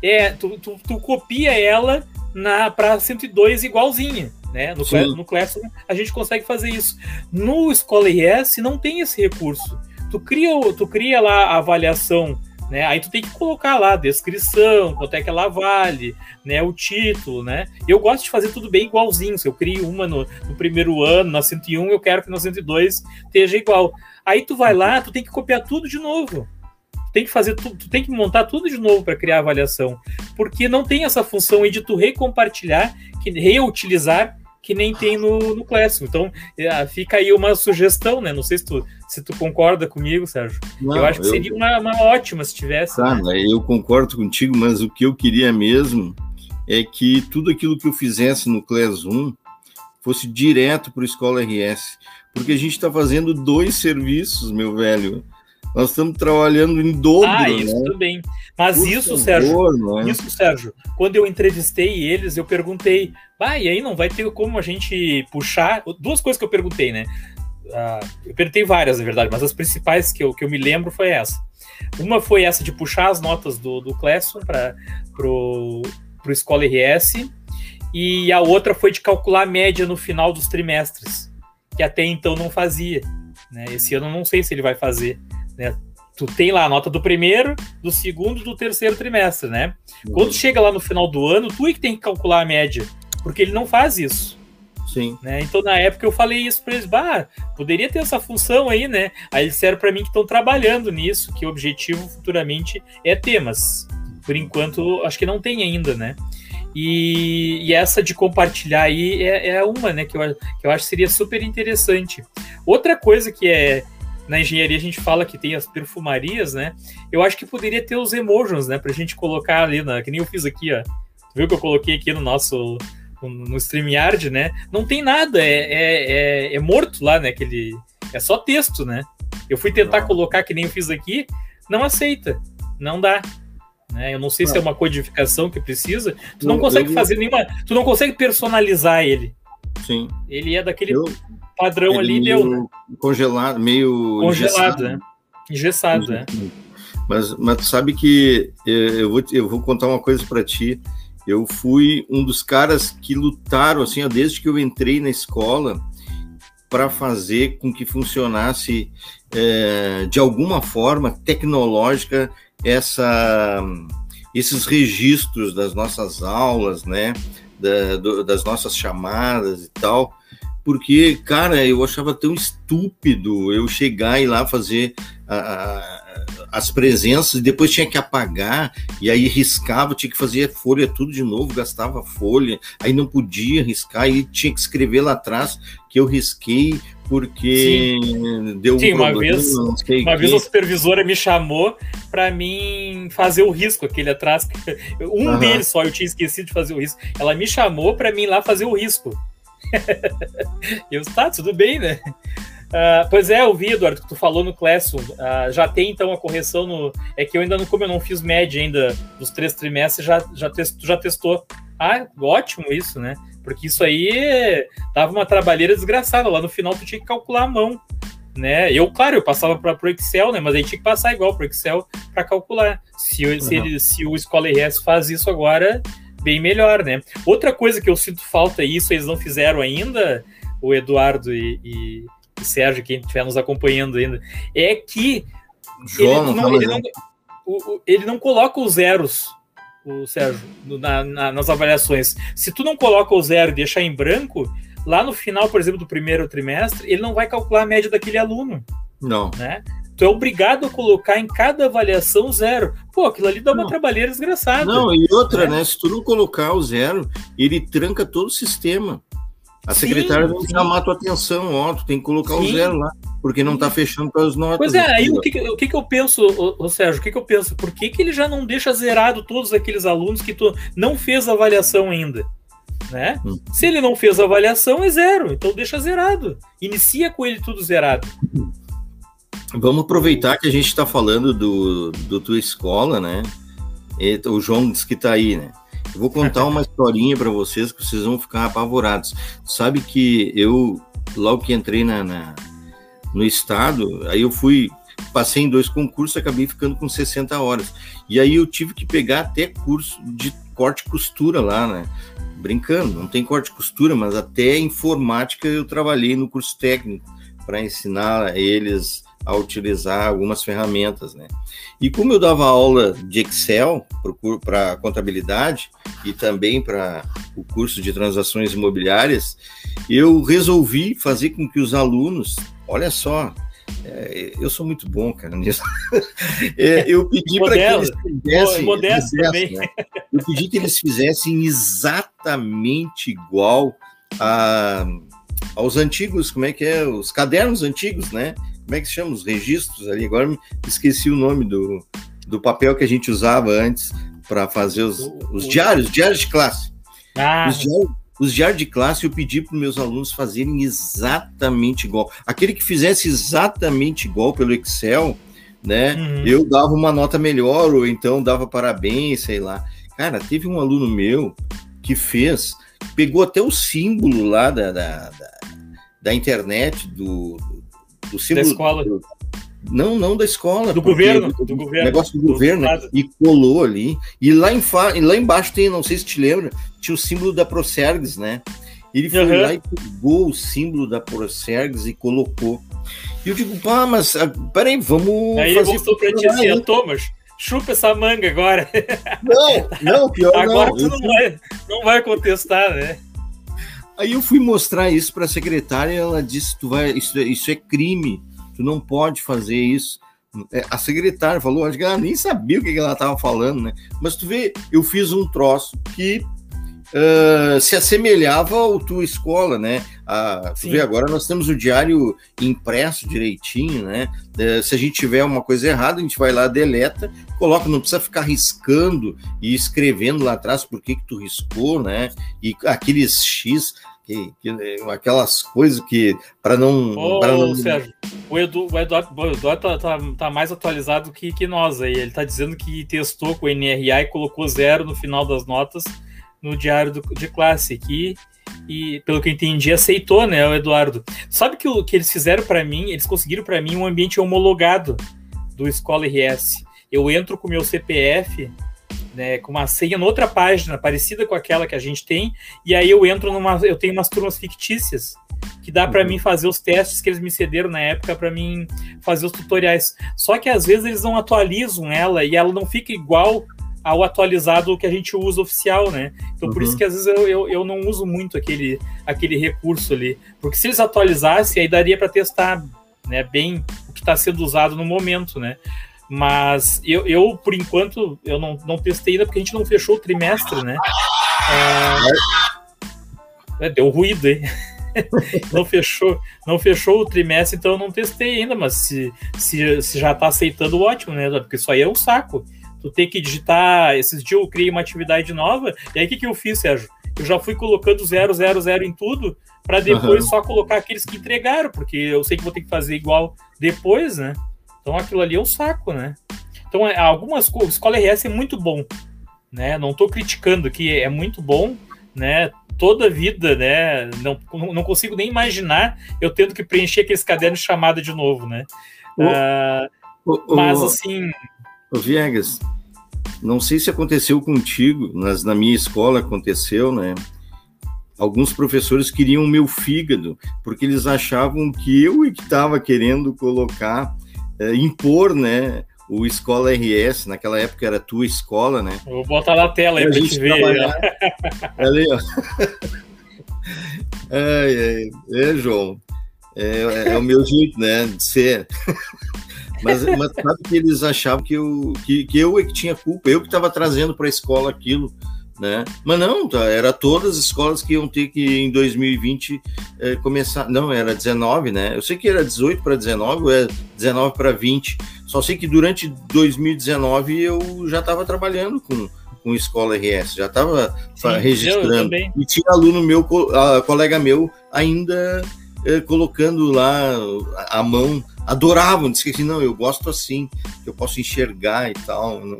é tu, tu, tu, copia ela na para 102 igualzinha. Né? No, no Classroom a gente consegue fazer isso. No Escola IS não tem esse recurso. Tu cria, tu cria lá a avaliação né? Aí tu tem que colocar lá a descrição, quanto é que ela vale, né? O título, né? Eu gosto de fazer tudo bem igualzinho. Se eu crio uma no, no primeiro ano, na 101, eu quero que na 102 esteja igual. Aí tu vai lá, tu tem que copiar tudo de novo. Tu tem que fazer tudo, tu tem que montar tudo de novo para criar a avaliação, porque não tem essa função aí de tu recompartilhar, que reutilizar que nem tem no, no Classroom. Então, é, fica aí uma sugestão, né? Não sei se tu, se tu concorda comigo, Sérgio. Não, eu acho que eu... seria uma, uma, ótima se tivesse. Tá, né? eu concordo contigo, mas o que eu queria mesmo é que tudo aquilo que eu fizesse no Classroom fosse direto para o Escola RS. Porque a gente está fazendo dois serviços, meu velho. Nós estamos trabalhando em dobro. Ah, isso né? também. Mas Por isso, favor, Sérgio, é? isso, Sérgio, quando eu entrevistei eles, eu perguntei, ah, e aí não vai ter como a gente puxar. Duas coisas que eu perguntei, né? Uh, eu perguntei várias, na verdade, mas as principais que eu, que eu me lembro foi essa. Uma foi essa de puxar as notas do, do Classroom para o Escola RS, e a outra foi de calcular a média no final dos trimestres, que até então não fazia. Né? Esse ano eu não sei se ele vai fazer. Né? Tu tem lá a nota do primeiro, do segundo e do terceiro trimestre, né? Uhum. Quando chega lá no final do ano, tu é que tem que calcular a média, porque ele não faz isso. Sim. Né? Então, na época, eu falei isso para eles, bah, poderia ter essa função aí, né? Aí eles disseram para mim que estão trabalhando nisso, que o objetivo futuramente é ter, mas por enquanto acho que não tem ainda, né? E, e essa de compartilhar aí é, é, uma, né, que eu, que eu acho que seria super interessante. Outra coisa que é, na engenharia a gente fala que tem as perfumarias, né? Eu acho que poderia ter os emojis, né? Pra gente colocar ali, na, que nem eu fiz aqui, ó. Tu viu que eu coloquei aqui no nosso no StreamYard, né? Não tem nada, é, é, é, é, morto lá, né? Aquele, é só texto, né? Eu fui tentar não. colocar que nem eu fiz aqui, não aceita, não dá. Né? Eu não sei não. se é uma codificação que precisa. Tu não, não consegue fazer nenhuma. Tu não consegue personalizar ele. Sim. Ele é daquele eu padrão ali deu. Né? Congelado, meio. Congelado, né? Engessado, né? Mas, mas tu sabe que eu vou, eu vou contar uma coisa para ti. Eu fui um dos caras que lutaram, assim, ó, desde que eu entrei na escola, para fazer com que funcionasse é, de alguma forma tecnológica essa, esses registros das nossas aulas, né, da, do, das nossas chamadas e tal, porque, cara, eu achava tão estúpido eu chegar e lá fazer a, a, as presenças e depois tinha que apagar, e aí riscava, tinha que fazer folha tudo de novo, gastava folha, aí não podia riscar, e tinha que escrever lá atrás que eu risquei porque Sim. deu um Sim, uma vez, uma vez a supervisora me chamou para mim fazer o risco aquele atrás. Um uhum. deles só eu tinha esquecido de fazer o risco. Ela me chamou para mim lá fazer o risco. eu, tá, tudo bem, né? Uh, pois é, eu vi, Eduardo, que tu falou no Classroom. Uh, já tem então a correção no. É que eu ainda não, como eu não fiz média ainda dos três trimestres, já, já, test, já testou. Ah, ótimo isso, né? Porque isso aí dava uma trabalheira desgraçada. Lá no final tu tinha que calcular a mão. Né? Eu, claro, eu passava para o Excel, né? Mas aí tinha que passar igual para o Excel para calcular. Se, uhum. se, ele, se o Escola RS faz isso agora, bem melhor, né? Outra coisa que eu sinto falta, e isso eles não fizeram ainda, o Eduardo e, e, e Sérgio, quem estiver nos acompanhando ainda, é que João, ele, não, ele, não, o, ele não coloca os zeros, o Sérgio, na, na, nas avaliações. Se tu não coloca o zero e deixar em branco, lá no final, por exemplo, do primeiro trimestre, ele não vai calcular a média daquele aluno. Não. Né? Tu é obrigado a colocar em cada avaliação zero. Pô, aquilo ali dá uma não. trabalheira desgraçada. Não, e outra, né? né? Se tu não colocar o zero, ele tranca todo o sistema. A secretária sim, vai chamar a tua atenção, ó, tu tem que colocar sim. o zero lá, porque não tá fechando com as notas. Pois é, aí o que, o que, que eu penso, ô, ô Sérgio, o que, que eu penso? Por que, que ele já não deixa zerado todos aqueles alunos que tu não fez avaliação ainda? Né? Hum. Se ele não fez avaliação, é zero, então deixa zerado. Inicia com ele tudo zerado. Vamos aproveitar que a gente está falando do, do tua escola, né? E, o João disse que está aí, né? Eu vou contar uma historinha para vocês que vocês vão ficar apavorados. Sabe que eu, logo que entrei na, na, no estado, aí eu fui, passei em dois concursos, acabei ficando com 60 horas. E aí eu tive que pegar até curso de corte e costura lá, né? Brincando, não tem corte e costura, mas até informática eu trabalhei no curso técnico para ensinar eles a utilizar algumas ferramentas, né? E como eu dava aula de Excel para contabilidade e também para o curso de transações imobiliárias, eu resolvi fazer com que os alunos, olha só, é, eu sou muito bom, cara, nisso. É, eu pedi para que eles fizessem. Modesto. Né? Eu pedi que eles fizessem exatamente igual a, aos antigos, como é que é? Os cadernos antigos, né? Como é que se chama? Os registros ali. Agora me esqueci o nome do, do papel que a gente usava antes para fazer os, os diários, diários de classe. Ah. Os diários, os diários de classe eu pedi para meus alunos fazerem exatamente igual. Aquele que fizesse exatamente igual pelo Excel, né? Uhum. Eu dava uma nota melhor, ou então dava parabéns, sei lá. Cara, teve um aluno meu que fez, pegou até o símbolo lá da, da, da, da internet, do, do símbolo. Da escola. Do, não, não da escola. Do governo. Do, do governo. Negócio do, do governo. Né? E colou ali. E lá, em, lá embaixo tem, não sei se te lembra, tinha o símbolo da Procergs, né? Ele foi uhum. lá e pegou o símbolo da Procergs e colocou. E eu digo, pá, mas ah, peraí, vamos. Aí ele mostrou pra ti assim, Thomas, chupa essa manga agora. Não, não, pior agora não. tu não vai, não vai contestar, né? Aí eu fui mostrar isso para a secretária ela disse: tu vai, isso, isso é crime, tu não pode fazer isso. É, a secretária falou, acho que ela nem sabia o que ela estava falando, né? Mas tu vê, eu fiz um troço que uh, se assemelhava ao tua escola, né? A, tu vê, agora nós temos o diário impresso direitinho, né? Uh, se a gente tiver uma coisa errada, a gente vai lá, deleta, coloca, não precisa ficar riscando e escrevendo lá atrás por que, que tu riscou, né? E aqueles X. Que, que, aquelas coisas que para não, Ô, não. Sérgio, o, Edu, o Eduardo, o Eduardo tá, tá, tá, mais atualizado que, que nós aí. Ele tá dizendo que testou com o NRA e colocou zero no final das notas no diário do, de classe aqui e pelo que eu entendi aceitou, né, o Eduardo. Sabe que o que eles fizeram para mim? Eles conseguiram para mim um ambiente homologado do Escola RS. Eu entro com o meu CPF, né, com uma senha noutra página parecida com aquela que a gente tem, e aí eu entro numa, eu tenho umas turmas fictícias que dá para uhum. mim fazer os testes que eles me cederam na época para mim fazer os tutoriais. Só que às vezes eles não atualizam ela e ela não fica igual ao atualizado que a gente usa oficial, né? Então uhum. por isso uhum. que às vezes eu, eu, eu, não uso muito aquele, aquele recurso ali. Porque se eles atualizassem, aí daria para testar né, bem o que está sendo usado no momento, né? Mas eu, eu, por enquanto, eu não, não testei ainda porque a gente não fechou o trimestre, né? É, é deu ruído, hein? não fechou, não fechou o trimestre, então eu não testei ainda, mas se, se, se já está aceitando, ótimo, né? Porque isso aí é um saco tu tem que digitar. Esses dias eu criei uma atividade nova, e aí o que, que eu fiz, Sérgio? Eu já fui colocando 000 em tudo, para depois uhum. só colocar aqueles que entregaram, porque eu sei que vou ter que fazer igual depois, né? Então aquilo ali é um saco, né? Então, é, algumas coisas, Escola RS é muito bom, né? Não estou criticando que é muito bom, né? Toda a vida, né? Não, não consigo nem imaginar eu tendo que preencher aqueles cadernos de chamada de novo, né? Uh, mas assim. Ô Viegas, não sei se aconteceu contigo, mas na minha escola aconteceu, né? Alguns professores queriam o meu fígado, porque eles achavam que eu que estava querendo colocar, é, impor, né? O Escola RS, naquela época era tua escola, né? Eu vou botar na tela aí para te ver. Ali, ó. É, é, é, João. É, é, o meu jeito, né? De ser. Mas, mas sabe que eles achavam que eu, que, que eu é que tinha culpa, eu que estava trazendo para a escola aquilo. Né? Mas não, tá, era todas as escolas que iam ter que em 2020 é, começar. Não, era 19, né? Eu sei que era 18 para 19, ou é 19 para 20. Só sei que durante 2019 eu já estava trabalhando com, com escola RS, já estava registrando. e tinha aluno meu, a, colega meu, ainda colocando lá a mão adoravam, disse que assim, não, eu gosto assim, que eu posso enxergar e tal. Não,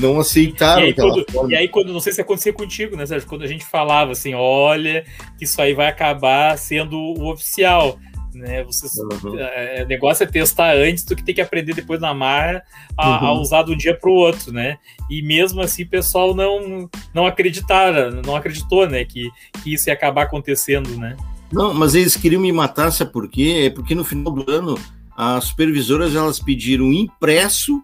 não aceitaram e aí, quando, forma. E aí, quando, não sei se acontecia contigo, né, Sérgio? Quando a gente falava assim, olha, que isso aí vai acabar sendo o oficial. Né, você, uhum. é, o negócio é testar antes do que ter que aprender depois na marra a, uhum. a usar de um dia para o outro, né? E mesmo assim o pessoal não não acreditara, não acreditou, né, que, que isso ia acabar acontecendo, né? Não, mas eles queriam me matar, sabe por quê? É porque no final do ano as supervisoras elas pediram impresso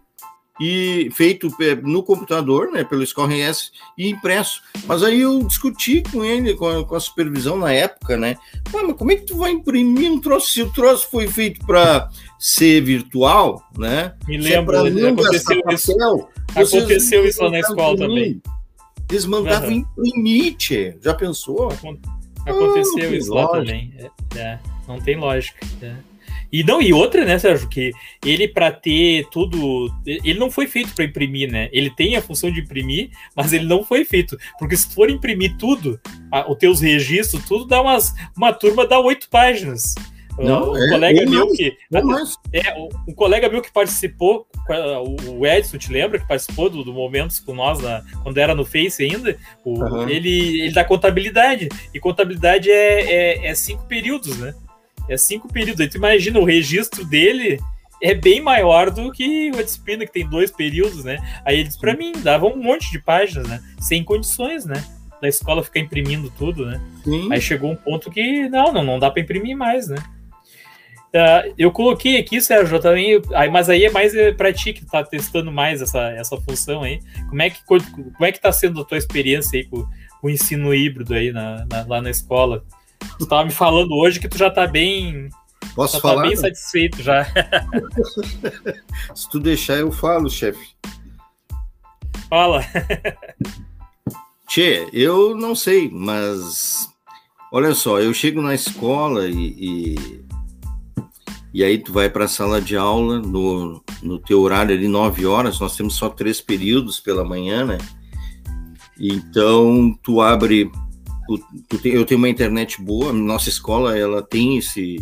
e feito no computador, né, pelo ScoreS e impresso. Mas aí eu discuti com ele, com a, com a supervisão na época, né? Ah, mas como é que tu vai imprimir um troço se o troço foi feito para ser virtual, né? Me é lembro, é aconteceu isso. aconteceu isso lá na escola também. Eles mandavam uhum. imprimir, tchê. já pensou? Aconteceu ah, isso lá também. É, é, não tem lógica. É. E não, e outra, né, Sérgio, que ele para ter tudo, ele não foi feito para imprimir, né? Ele tem a função de imprimir, mas ele não foi feito, porque se for imprimir tudo, a, os teus registros, tudo dá umas uma turma dá oito páginas. Não, um é, colega meu mais, que é, um colega meu que participou, o Edson, te lembra que participou do, do Momentos com nós na, quando era no Face ainda? O, uhum. ele, ele dá contabilidade e contabilidade é, é, é cinco períodos, né? É cinco períodos. Aí tu imagina, o registro dele é bem maior do que a disciplina, que tem dois períodos, né? Aí eles, para mim, davam um monte de páginas, né? Sem condições, né? Da escola ficar imprimindo tudo, né? Sim. Aí chegou um ponto que, não, não, não dá para imprimir mais, né? Uh, eu coloquei aqui, Sérgio, também, aí, mas aí é mais é, para ti que tá testando mais essa, essa função aí. Como é que como é que tá sendo a tua experiência aí com, com o ensino híbrido aí na, na, lá na escola? Tu tava me falando hoje que tu já tá bem. Posso já falar? Tá bem satisfeito já. Se tu deixar, eu falo, chefe. Fala. Tchê, eu não sei, mas olha só, eu chego na escola e, e, e aí tu vai para a sala de aula no, no teu horário ali, nove horas, nós temos só três períodos pela manhã, né? Então tu abre eu tenho uma internet boa, nossa escola ela tem esse,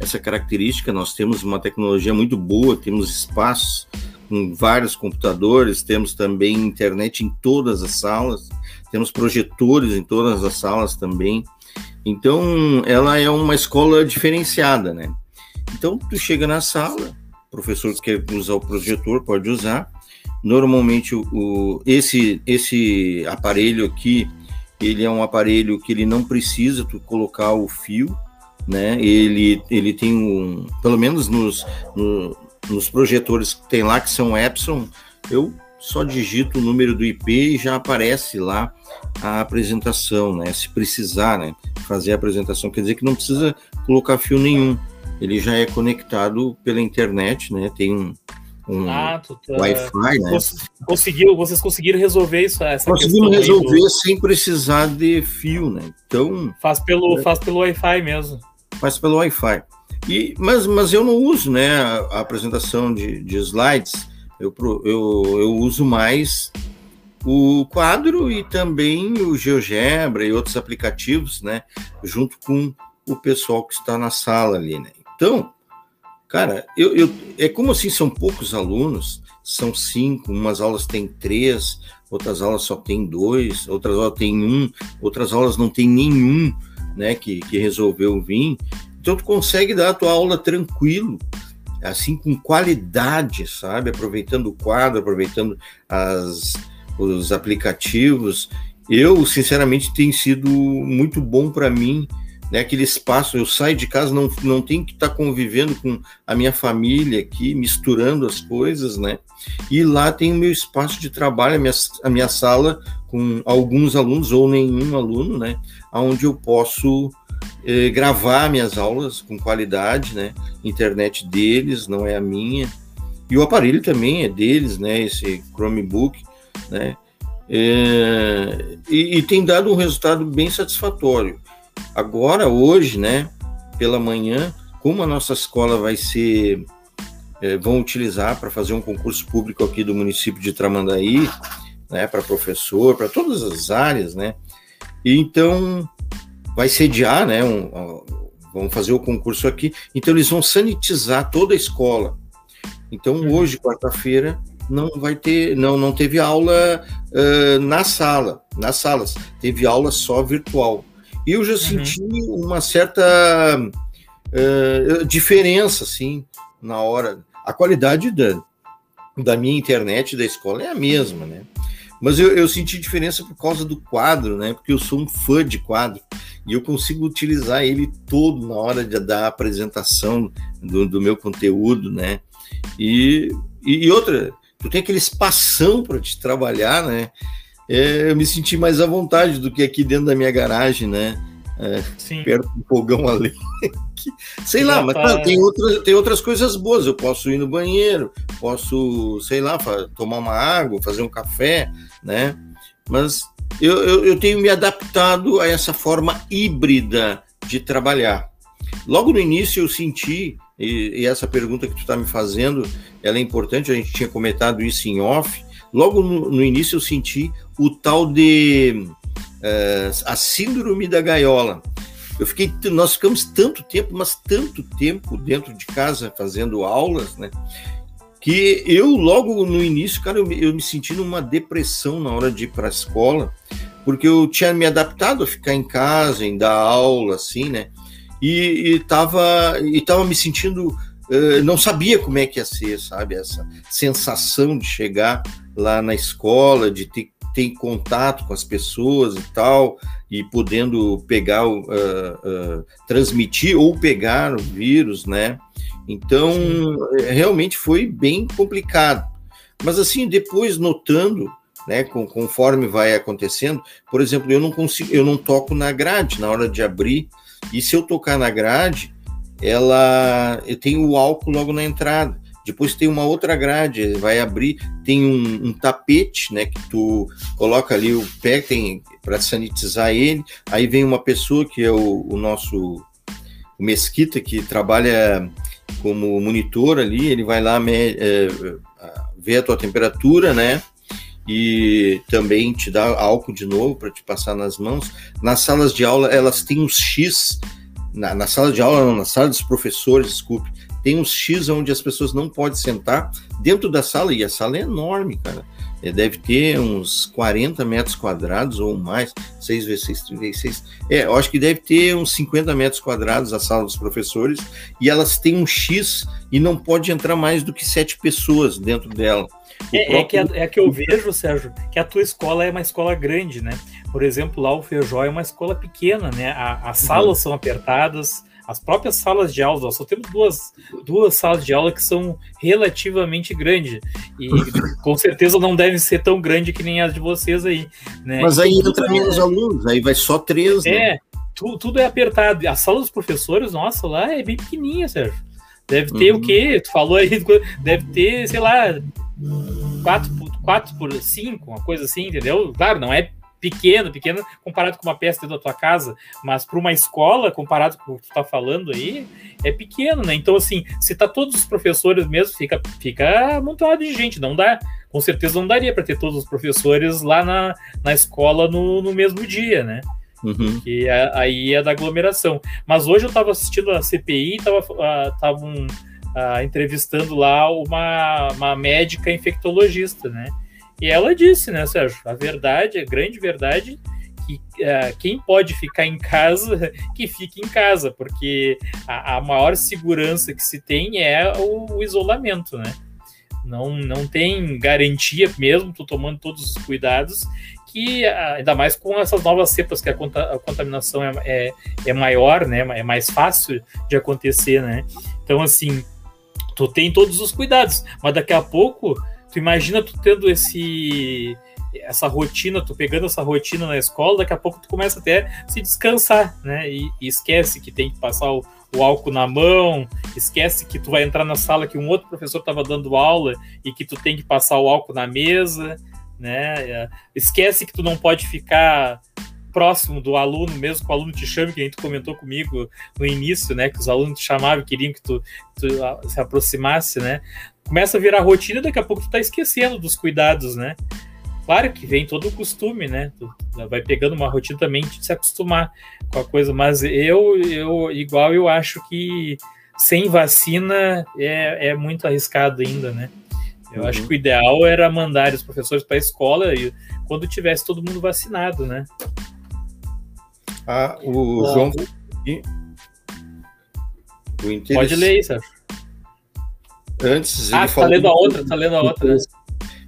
essa característica, nós temos uma tecnologia muito boa, temos espaços com vários computadores, temos também internet em todas as salas, temos projetores em todas as salas também. Então, ela é uma escola diferenciada, né? Então, tu chega na sala, o professor que quer usar o projetor pode usar. Normalmente, o esse, esse aparelho aqui, ele é um aparelho que ele não precisa tu colocar o fio, né? Ele, ele tem um, pelo menos nos, no, nos projetores que tem lá que são Epson, eu só digito o número do IP e já aparece lá a apresentação, né? Se precisar, né? Fazer a apresentação, quer dizer que não precisa colocar fio nenhum. Ele já é conectado pela internet, né? Tem um, um ah, tá... Wi-Fi, né? Conseguiu, vocês conseguiram resolver isso? Essa Conseguimos resolver do... sem precisar de fio, né? Então faz pelo é... faz pelo Wi-Fi mesmo. Faz pelo Wi-Fi. E mas, mas eu não uso, né? A, a apresentação de, de slides. Eu, eu, eu uso mais o quadro e também o GeoGebra e outros aplicativos, né? Junto com o pessoal que está na sala ali, né? Então, Cara, eu, eu, é como assim são poucos alunos, são cinco, umas aulas tem três, outras aulas só tem dois, outras aulas tem um, outras aulas não tem nenhum, né, que, que resolveu vir. Então tu consegue dar a tua aula tranquilo, assim com qualidade, sabe? Aproveitando o quadro, aproveitando as, os aplicativos. Eu, sinceramente, tem sido muito bom para mim né, aquele espaço, eu saio de casa, não, não tenho que estar tá convivendo com a minha família aqui, misturando as coisas, né? E lá tem o meu espaço de trabalho, a minha, a minha sala com alguns alunos ou nenhum aluno, né? Onde eu posso eh, gravar minhas aulas com qualidade, né? Internet deles, não é a minha. E o aparelho também é deles, né? Esse Chromebook, né? É, e, e tem dado um resultado bem satisfatório. Agora, hoje, né, pela manhã, como a nossa escola vai ser, é, vão utilizar para fazer um concurso público aqui do município de Tramandaí, né, para professor, para todas as áreas, né, e então vai sediar, né, um, vão fazer o concurso aqui, então eles vão sanitizar toda a escola. Então uhum. hoje, quarta-feira, não vai ter, não, não teve aula uh, na sala, nas salas, teve aula só virtual. Eu já uhum. senti uma certa uh, diferença, assim, na hora. A qualidade da, da minha internet da escola é a mesma, né? Mas eu, eu senti diferença por causa do quadro, né? Porque eu sou um fã de quadro. e eu consigo utilizar ele todo na hora de dar a apresentação do, do meu conteúdo, né? E, e, outra, tu tem aquele espação para te trabalhar, né? É, eu me senti mais à vontade do que aqui dentro da minha garagem, né? É, perto do fogão ali. sei lá, mas tá, tem, outras, tem outras coisas boas. Eu posso ir no banheiro, posso, sei lá, tomar uma água, fazer um café, né? Mas eu, eu, eu tenho me adaptado a essa forma híbrida de trabalhar. Logo no início eu senti, e, e essa pergunta que tu está me fazendo, ela é importante, a gente tinha comentado isso em off. Logo no, no início eu senti o tal de uh, a síndrome da gaiola. Eu fiquei, nós ficamos tanto tempo, mas tanto tempo dentro de casa fazendo aulas, né? Que eu logo no início, cara, eu, eu me senti numa depressão na hora de ir para a escola, porque eu tinha me adaptado a ficar em casa, em dar aula, assim, né? E, e tava, e tava me sentindo, uh, não sabia como é que ia ser, sabe? Essa sensação de chegar lá na escola, de ter tem contato com as pessoas e tal, e podendo pegar, uh, uh, transmitir ou pegar o vírus, né? Então, Sim. realmente foi bem complicado. Mas assim, depois notando, né, com, conforme vai acontecendo, por exemplo, eu não consigo, eu não toco na grade na hora de abrir, e se eu tocar na grade, ela tenho o álcool logo na entrada. Depois tem uma outra grade, vai abrir, tem um, um tapete, né, que tu coloca ali o pé, tem para sanitizar ele. Aí vem uma pessoa que é o, o nosso o Mesquita, que trabalha como monitor ali, ele vai lá é, ver a tua temperatura, né? E também te dá álcool de novo para te passar nas mãos. Nas salas de aula, elas têm uns X. Na, na sala de aula, não, na sala dos professores, desculpe, tem uns X onde as pessoas não podem sentar dentro da sala, e a sala é enorme, cara. É, deve ter uns 40 metros quadrados ou mais, 6 vezes 6, 36. É, eu acho que deve ter uns 50 metros quadrados a sala dos professores, e elas têm um X e não pode entrar mais do que sete pessoas dentro dela. É, próprio... é, que a, é que eu vejo, Sérgio, que a tua escola é uma escola grande, né? Por exemplo, lá o Feijó é uma escola pequena, né? A, as salas uhum. são apertadas, as próprias salas de aula, só temos duas, duas salas de aula que são relativamente grandes. E com certeza não devem ser tão grandes que nem as de vocês aí. Né? Mas aí entra é menos alunos, aí vai só três. Né? É, tu, tudo é apertado. A sala dos professores, nossa, lá é bem pequenininha, Sérgio. Deve ter uhum. o quê? Tu falou aí, deve ter, sei lá, 4 por, 4 por 5, uma coisa assim, entendeu? Claro, não é pequeno, pequeno comparado com uma peça dentro da tua casa, mas para uma escola, comparado com o que tu tá falando aí, é pequeno, né? Então, assim, se tá todos os professores mesmo, fica, fica amontoado de gente, não dá, com certeza não daria para ter todos os professores lá na, na escola no, no mesmo dia, né? Uhum. Porque aí é da aglomeração. Mas hoje eu estava assistindo a CPI e estavam uh, uh, entrevistando lá uma, uma médica infectologista, né? E ela disse, né, Sérgio, a verdade, a grande verdade, que uh, quem pode ficar em casa, que fique em casa, porque a, a maior segurança que se tem é o, o, isolamento, né? Não, não tem garantia, mesmo tu tomando todos os cuidados, que ainda mais com essas novas cepas que a, conta, a contaminação é, é, é maior, né? É mais fácil de acontecer, né? Então, assim, tu tem todos os cuidados, mas daqui a pouco tu imagina tu tendo esse essa rotina, tu pegando essa rotina na escola, daqui a pouco tu começa até se descansar, né? E, e esquece que tem que passar o, o, álcool na mão, esquece que tu vai entrar na sala que um outro professor estava dando aula e que tu tem que passar o álcool na mesa, né? É, esquece que tu não pode ficar próximo do aluno, mesmo que o aluno te chame, que a gente comentou comigo no início, né? Que os alunos te chamavam, queriam que tu, tu se aproximasse, né? Começa a virar rotina, daqui a pouco tu tá esquecendo dos cuidados, né? Claro que vem todo o costume, né? Tu vai pegando uma rotina também de se acostumar com a coisa, mas eu, eu igual eu acho que sem vacina é, é muito arriscado ainda, né? Eu uhum. acho que o ideal era mandar os professores para a escola e quando tivesse todo mundo vacinado, né? Ah, o ah, João. O Pode ler Sérgio. Antes ah, ele tá falou. Tá lendo a outra, tá lendo a outra. Né?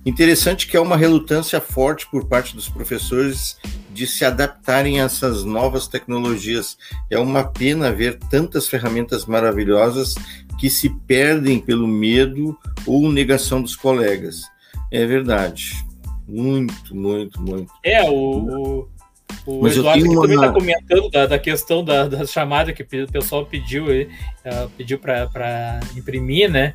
Interessante que é uma relutância forte por parte dos professores de se adaptarem a essas novas tecnologias. É uma pena ver tantas ferramentas maravilhosas que se perdem pelo medo ou negação dos colegas. É verdade. Muito, muito, muito. É, o, o, o Eduardo uma... também está comentando da, da questão da, da, chamada que o pessoal pediu, uh, pediu para imprimir, né?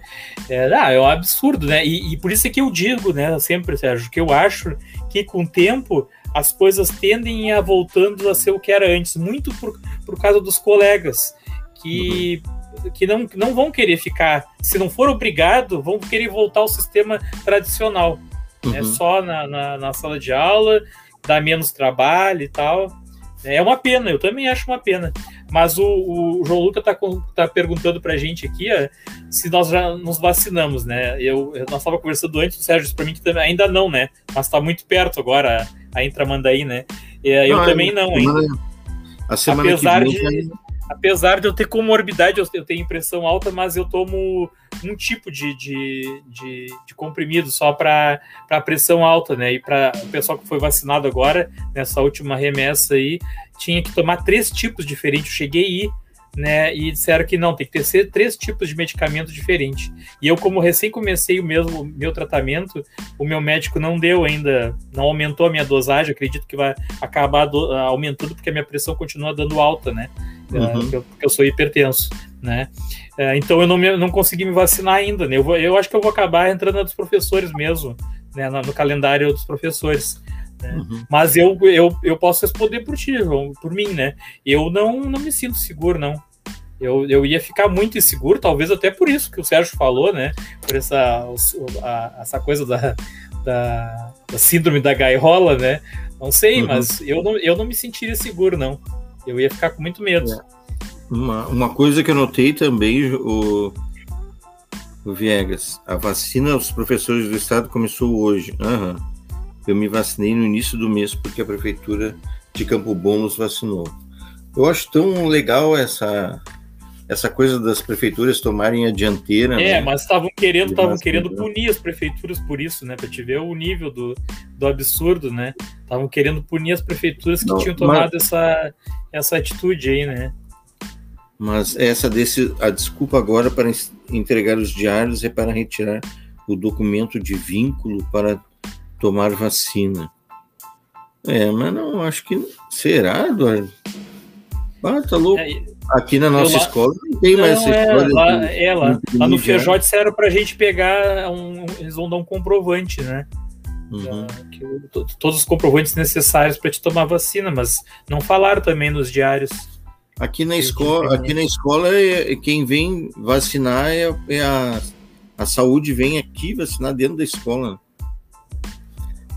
É, ah, é um absurdo, né? E, e por isso é que eu digo, né, sempre, Sérgio, que eu acho que com o tempo as coisas tendem a voltando a ser o que era antes, muito por, por causa dos colegas que, uhum. que não, não vão querer ficar, se não for obrigado, vão querer voltar ao sistema tradicional. Uhum. É só na, na, na, sala de aula, dá menos trabalho e tal. É uma pena, eu também acho uma pena. Mas o, o João Luca está tá perguntando para a gente aqui ó, se nós já nos vacinamos, né? Eu, nós estava conversando antes, o Sérgio disse para mim que também, ainda não, né? Mas está muito perto agora a Intramandaí, né? E, eu não, também não ainda. A semana Apesar que vem, de apesar de eu ter comorbidade, eu tenho impressão alta, mas eu tomo um tipo de, de, de, de comprimido só para pressão alta, né? E para o pessoal que foi vacinado agora, nessa última remessa aí, tinha que tomar três tipos diferentes. Eu cheguei aí né? E disseram que não, tem que ter três tipos de medicamento diferentes. E eu, como recém comecei o mesmo meu tratamento, o meu médico não deu ainda, não aumentou a minha dosagem. Acredito que vai acabar do, aumentando porque a minha pressão continua dando alta, né? É, uhum. porque, eu, porque, eu, sou hipertenso, né? É, então eu não, me, não consegui me vacinar ainda, né? Eu, vou, eu acho que eu vou acabar entrando na dos professores mesmo, né? no, no calendário dos professores. Né? Uhum. Mas eu, eu, eu posso responder por ti, João, por mim, né? Eu não, não me sinto seguro, não. Eu, eu ia ficar muito inseguro, talvez até por isso que o Sérgio falou, né? Por essa, a, essa coisa da, da, da, síndrome da gaiola, né? Não sei, uhum. mas eu não, eu não me sentiria seguro, não. Eu ia ficar com muito medo. É. Uma, uma coisa que eu notei também, o, o Viegas, a vacina dos professores do estado começou hoje. Uhum. Eu me vacinei no início do mês porque a prefeitura de Campo Bom nos vacinou. Eu acho tão legal essa essa coisa das prefeituras tomarem a dianteira. É, né? mas estavam querendo, estavam querendo punir as prefeituras por isso, né? Para te ver o nível do, do absurdo, né? Estavam querendo punir as prefeituras que Não, tinham tomado mas... essa, essa atitude aí, né? Mas essa desse a desculpa agora para entregar os diários é para retirar o documento de vínculo para tomar vacina. É, mas não, acho que será, Eduardo? Ah, tá louco. É, Aqui na nossa escola não tem mais essa é, história. Lá, de, é, lá, lá no Feijó disseram pra gente pegar um, Eles vão dar um comprovante, né? Uhum. Que, todos os comprovantes necessários para te tomar vacina, mas não falaram também nos diários. Aqui na escola, aqui na escola é, quem vem vacinar é, é, a, a saúde vem aqui vacinar dentro da escola.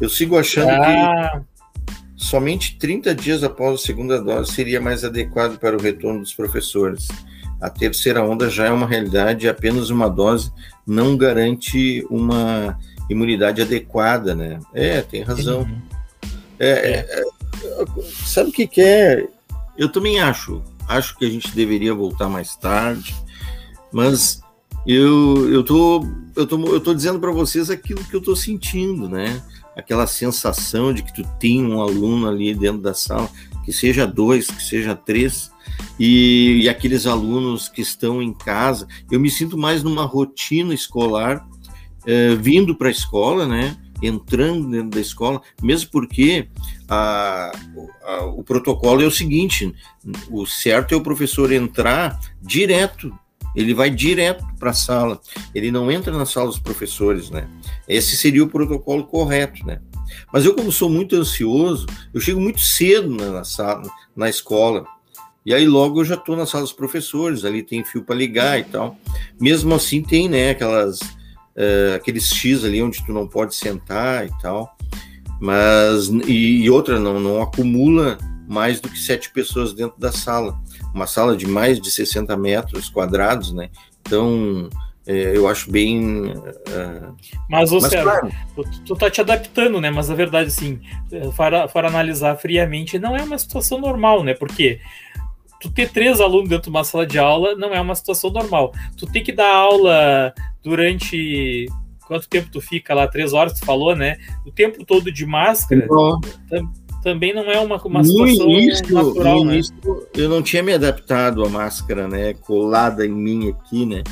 Eu sigo achando ah. que Somente 30 dias após a segunda dose seria mais adequado para o retorno dos professores. A terceira onda já é uma realidade e apenas uma dose não garante uma imunidade adequada, né? É, tem razão. Uhum. É, é. É, sabe o que, que é? Eu também acho. Acho que a gente deveria voltar mais tarde, mas eu, eu, tô, eu, tô, eu tô dizendo para vocês aquilo que eu tô sentindo, né? Aquela sensação de que tu tem um aluno ali dentro da sala, que seja dois, que seja três, e, e aqueles alunos que estão em casa. Eu me sinto mais numa rotina escolar, eh, vindo para a escola, né? entrando dentro da escola, mesmo porque a, a, o protocolo é o seguinte: o certo é o professor entrar direto ele vai direto para a sala, ele não entra na sala dos professores, né? Esse seria o protocolo correto, né? Mas eu, como sou muito ansioso, eu chego muito cedo na, sala, na escola, e aí logo eu já estou na sala dos professores, ali tem fio para ligar e tal. Mesmo assim tem, né, aquelas, uh, aqueles X ali onde tu não pode sentar e tal. Mas, e, e outra, não, não acumula mais do que sete pessoas dentro da sala uma sala de mais de 60 metros quadrados, né? Então, eu acho bem. Uh... Mas, ô Sérgio, claro. tu, tu tá te adaptando, né? Mas a verdade, assim, para, para analisar friamente, não é uma situação normal, né? Porque tu ter três alunos dentro de uma sala de aula não é uma situação normal. Tu tem que dar aula durante. Quanto tempo tu fica lá? Três horas, tu falou, né? O tempo todo de máscara. Então também não é uma, uma situação no início, natural, no né? início, eu não tinha me adaptado à máscara, né, colada em mim aqui, né,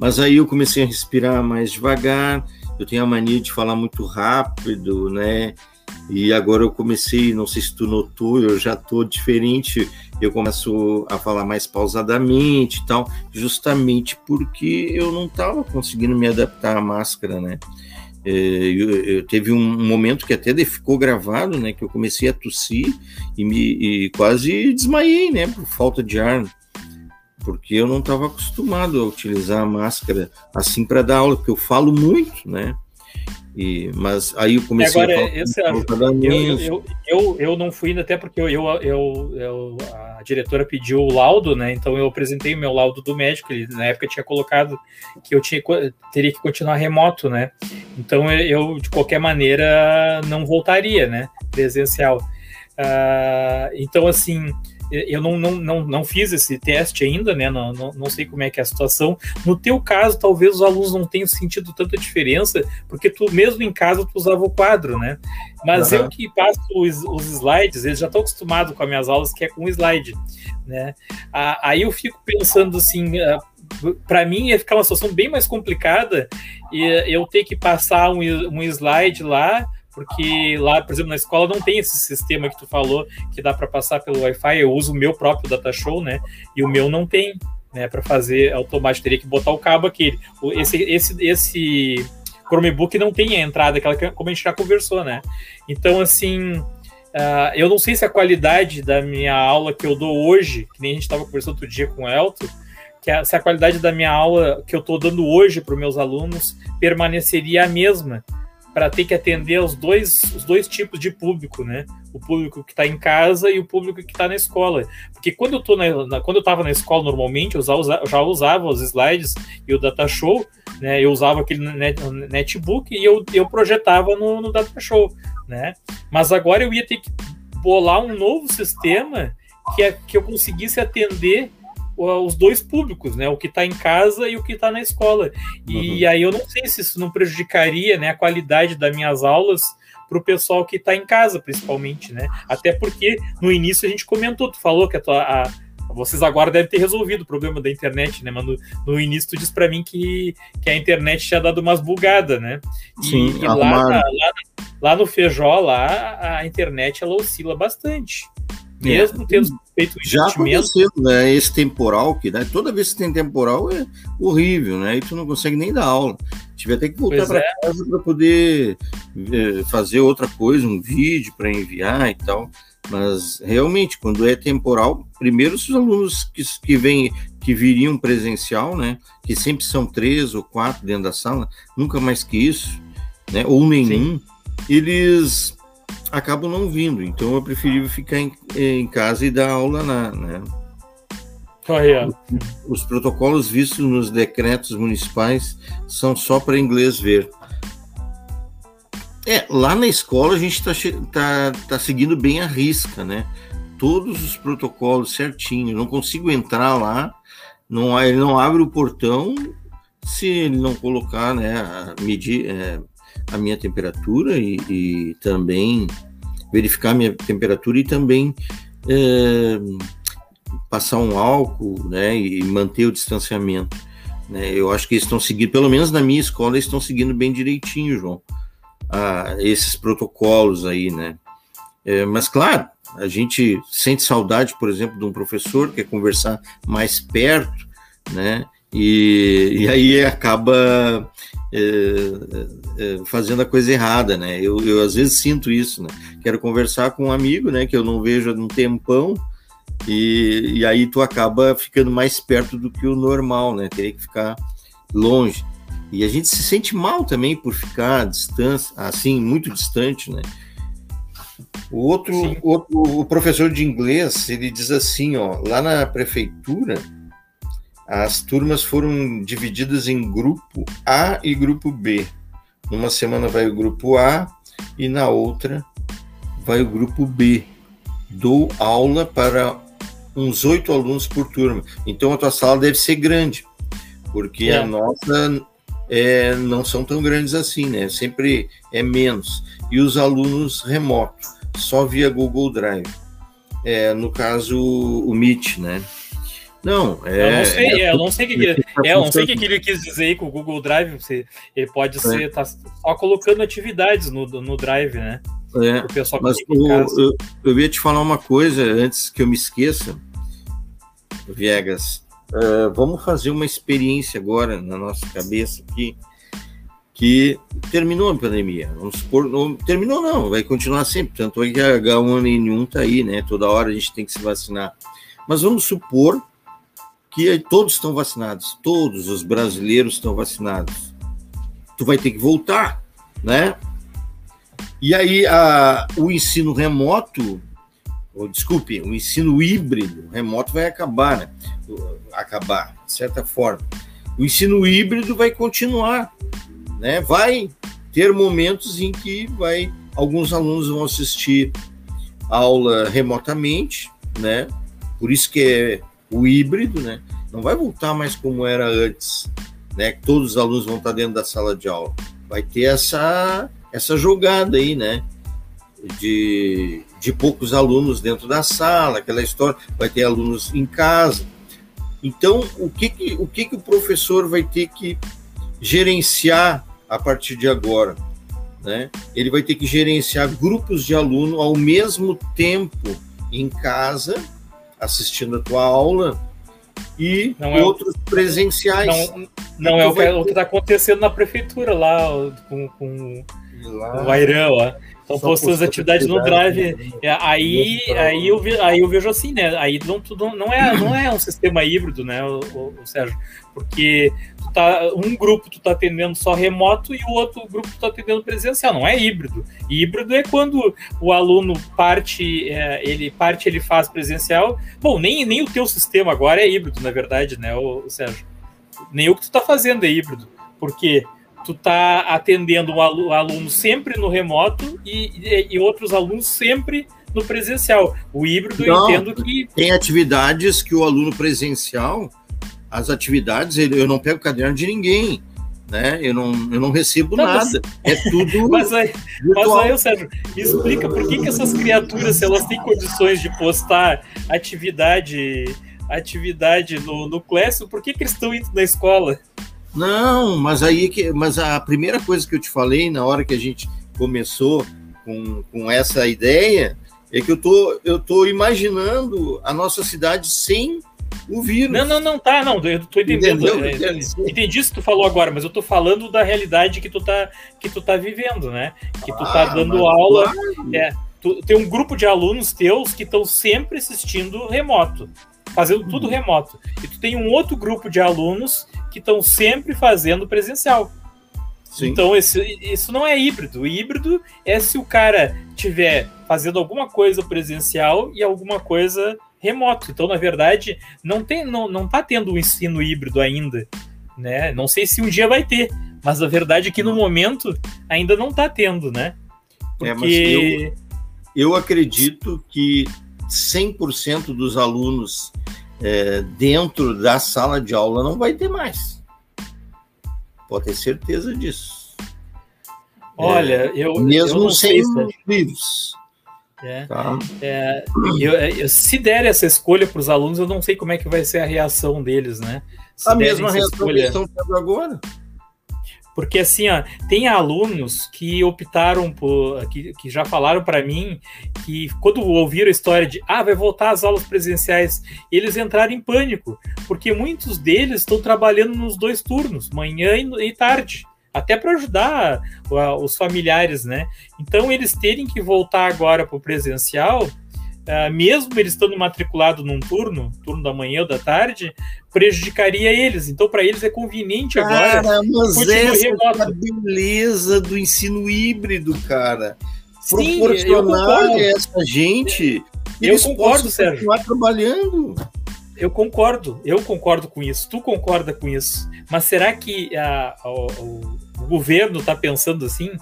mas aí eu comecei a respirar mais devagar, eu tenho a mania de falar muito rápido, né, e agora eu comecei, não sei se tu notou, eu já tô diferente, eu começo a falar mais pausadamente e tal, justamente porque eu não estava conseguindo me adaptar à máscara, né? É, eu, eu, teve um momento que até ficou gravado, né? Que eu comecei a tossir e, me, e quase desmaiei, né? Por falta de ar, porque eu não estava acostumado a utilizar a máscara assim para dar aula, porque eu falo muito, né? E, mas aí eu comecei Agora, a falar esse, eu, eu, eu, eu, não fui ainda até porque eu, eu, eu, a diretora pediu o laudo, né? Então eu apresentei o meu laudo do médico. Ele na época tinha colocado que eu tinha, teria que continuar remoto, né? Então eu, de qualquer maneira, não voltaria, né? Presencial. Uh, então, assim, eu não, não, não, não fiz esse teste ainda, né? Não, não, não sei como é que é a situação. No teu caso, talvez os alunos não tenham sentido tanta diferença, porque tu mesmo em casa tu usava o quadro, né? Mas uhum. eu que passo os, os slides, eles já estão acostumados com as minhas aulas que é com slide, né? Aí eu fico pensando assim, ah, para mim ia ficar uma situação bem mais complicada e eu ter que passar um, um slide lá porque lá, por exemplo, na escola não tem esse sistema que tu falou que dá para passar pelo Wi-Fi. Eu uso o meu próprio data show, né? E o meu não tem, né? Para fazer automático teria que botar o cabo aquele. Esse esse esse Chromebook não tem a entrada aquela que como a gente já conversou, né? Então assim, Uh, eu não sei se a qualidade da minha aula que eu dou hoje, que nem a gente estava conversando outro dia com o Elton, que a, se a qualidade da minha aula que eu estou dando hoje para os meus alunos permaneceria a mesma, para ter que atender os dois, os dois tipos de público, né? O público que está em casa e o público que está na escola. Porque quando eu tô na, na quando eu estava na escola normalmente, eu já, já usava os slides e o data show, né? Eu usava aquele net, netbook e eu, eu projetava no, no data show, né? Mas agora eu ia ter que bolar um novo sistema que, é, que eu conseguisse atender os dois públicos, né? O que está em casa e o que está na escola. E uhum. aí eu não sei se isso não prejudicaria né, a qualidade das minhas aulas para o pessoal que está em casa, principalmente, né? Até porque no início a gente comentou, tu falou que a tua. A, vocês agora devem ter resolvido o problema da internet, né? Mas no, no início tu disse para mim que, que a internet tinha dado umas bugadas, né? E, Sim, e lá, lá, lá, no Feijó, lá, a internet ela oscila bastante. É. Mesmo é. tendo feito um Já aconteceu, né? Esse temporal, que né, toda vez que tem temporal é horrível, né? E tu não consegue nem dar aula. Tiver até que voltar para é. casa para poder é, fazer outra coisa, um vídeo para enviar e tal. Mas realmente, quando é temporal, primeiro os alunos que, que vêm, que viriam presencial, né? Que sempre são três ou quatro dentro da sala, nunca mais que isso, né? Ou nenhum, Sim. eles acabam não vindo. Então eu preferi ficar em, em casa e dar aula na. Né? Os, os protocolos vistos nos decretos municipais são só para inglês ver. É, lá na escola a gente está tá, tá seguindo bem a risca, né? Todos os protocolos certinho. Não consigo entrar lá, não, ele não abre o portão se ele não colocar, né, a, medir, é, a minha temperatura e, e também verificar a minha temperatura e também é, passar um álcool né, e manter o distanciamento. Né? Eu acho que eles estão seguindo, pelo menos na minha escola, eles estão seguindo bem direitinho, João, a, esses protocolos aí, né? É, mas claro, a gente sente saudade, por exemplo, de um professor, quer conversar mais perto, né? E, e aí acaba é, é, fazendo a coisa errada, né? Eu, eu às vezes sinto isso, né? Quero conversar com um amigo, né? Que eu não vejo há um tempão, e, e aí tu acaba ficando mais perto do que o normal, né? Teria que ficar longe. E a gente se sente mal também por ficar distância, assim, muito distante, né? O outro, outro, o professor de inglês, ele diz assim, ó, lá na prefeitura, as turmas foram divididas em grupo A e grupo B. Numa semana vai o grupo A e na outra vai o grupo B. Dou aula para uns oito alunos por turma. Então a tua sala deve ser grande, porque é. a nossa é, não são tão grandes assim, né? Sempre é menos. E os alunos remotos só via Google Drive. É, no caso, o Meet, né? Não, é. Eu não sei, é, eu não sei o que, que, é, eu não sei o que, que ele quis dizer aí com o Google Drive. Você, ele pode é. ser tá só colocando atividades no, no Drive, né? É, mas o, eu, eu ia te falar uma coisa antes que eu me esqueça, Viegas. Uh, vamos fazer uma experiência agora na nossa cabeça aqui que terminou a pandemia. Vamos supor, não, terminou não, vai continuar sempre. Tanto é que a H1N1 está aí, né? Toda hora a gente tem que se vacinar. Mas vamos supor que todos estão vacinados, todos os brasileiros estão vacinados. Tu vai ter que voltar, né? E aí a, o ensino remoto, ou desculpe, o ensino híbrido remoto vai acabar, né? Acabar, de certa forma. O ensino híbrido vai continuar, né? Vai ter momentos em que vai alguns alunos vão assistir aula remotamente, né? Por isso que é o híbrido, né? Não vai voltar mais como era antes, né? Que todos os alunos vão estar dentro da sala de aula. Vai ter essa essa jogada aí, né? De, de poucos alunos dentro da sala, aquela história, vai ter alunos em casa. Então, o que, que, o, que, que o professor vai ter que gerenciar a partir de agora? Né? Ele vai ter que gerenciar grupos de aluno ao mesmo tempo em casa, assistindo a tua aula, e não é outros é, presenciais. Não, não é o que está acontecendo na prefeitura lá, com, com Lá, o Airão. Estão postando as atividades no Drive. Né? É, aí, aí, eu, aí eu vejo assim, né? Aí não, não, não, é, não é um sistema híbrido, né, o, o, o Sérgio? Porque tu tá, um grupo tu tá atendendo só remoto e o outro grupo tu tá atendendo presencial. Não é híbrido. Híbrido é quando o aluno parte, é, ele parte, ele faz presencial. Bom, nem, nem o teu sistema agora é híbrido, na verdade, né, o, Sérgio? Nem o que tu tá fazendo é híbrido. Porque tu tá atendendo o aluno sempre no remoto e, e, e, outros alunos sempre no presencial. O híbrido não, eu entendo que. Tem atividades que o aluno presencial, as atividades, eu não pego caderno de ninguém. Né? Eu, não, eu não recebo não, nada. Mas... É tudo. mas aí, mas aí, Sérgio, me explica por que, que essas criaturas, se elas têm condições de postar atividade atividade no, no Classroom, por que, que eles estão indo na escola? Não, mas aí que, mas a primeira coisa que eu te falei na hora que a gente começou com, com essa ideia é que eu tô, eu tô imaginando a nossa cidade sem o vírus. Não, não, não tá, não, eu tô entendendo. É, entendi isso que tu falou agora, mas eu tô falando da realidade que tu tá, que tu tá vivendo, né? Que tu tá ah, dando aula. Claro. É, tu, tem um grupo de alunos teus que estão sempre assistindo remoto fazendo tudo uhum. remoto. E tu tem um outro grupo de alunos que estão sempre fazendo presencial. Sim. Então, esse, isso não é híbrido. O híbrido é se o cara tiver fazendo alguma coisa presencial e alguma coisa remoto. Então, na verdade, não tem, não, não tá tendo um ensino híbrido ainda. Né? Não sei se um dia vai ter, mas a verdade é que no momento ainda não está tendo, né? Porque... É, eu, eu acredito que 100% dos alunos é, dentro da sala de aula não vai ter mais. Pode ter certeza disso. Olha, é, eu mesmo eu sem livros. É, tá. é, eu, eu, se der essa escolha para os alunos, eu não sei como é que vai ser a reação deles, né? Se a mesma reação escolha... que estão tendo agora. Porque assim, ó, tem alunos que optaram por. que, que já falaram para mim que quando ouviram a história de ah, vai voltar às aulas presenciais, eles entraram em pânico, porque muitos deles estão trabalhando nos dois turnos, manhã e, e tarde. Até para ajudar os familiares, né? Então, eles terem que voltar agora para o presencial, uh, mesmo eles estando matriculados num turno, turno da manhã ou da tarde, prejudicaria eles. Então, para eles é conveniente agora. Cara, mas essa é a beleza do ensino híbrido, cara. Sim, Proporcionar essa gente. Eu concordo, Sérgio. trabalhando. Eu concordo, eu concordo com isso. Tu concorda com isso? Mas será que a, a, o, o governo está pensando assim?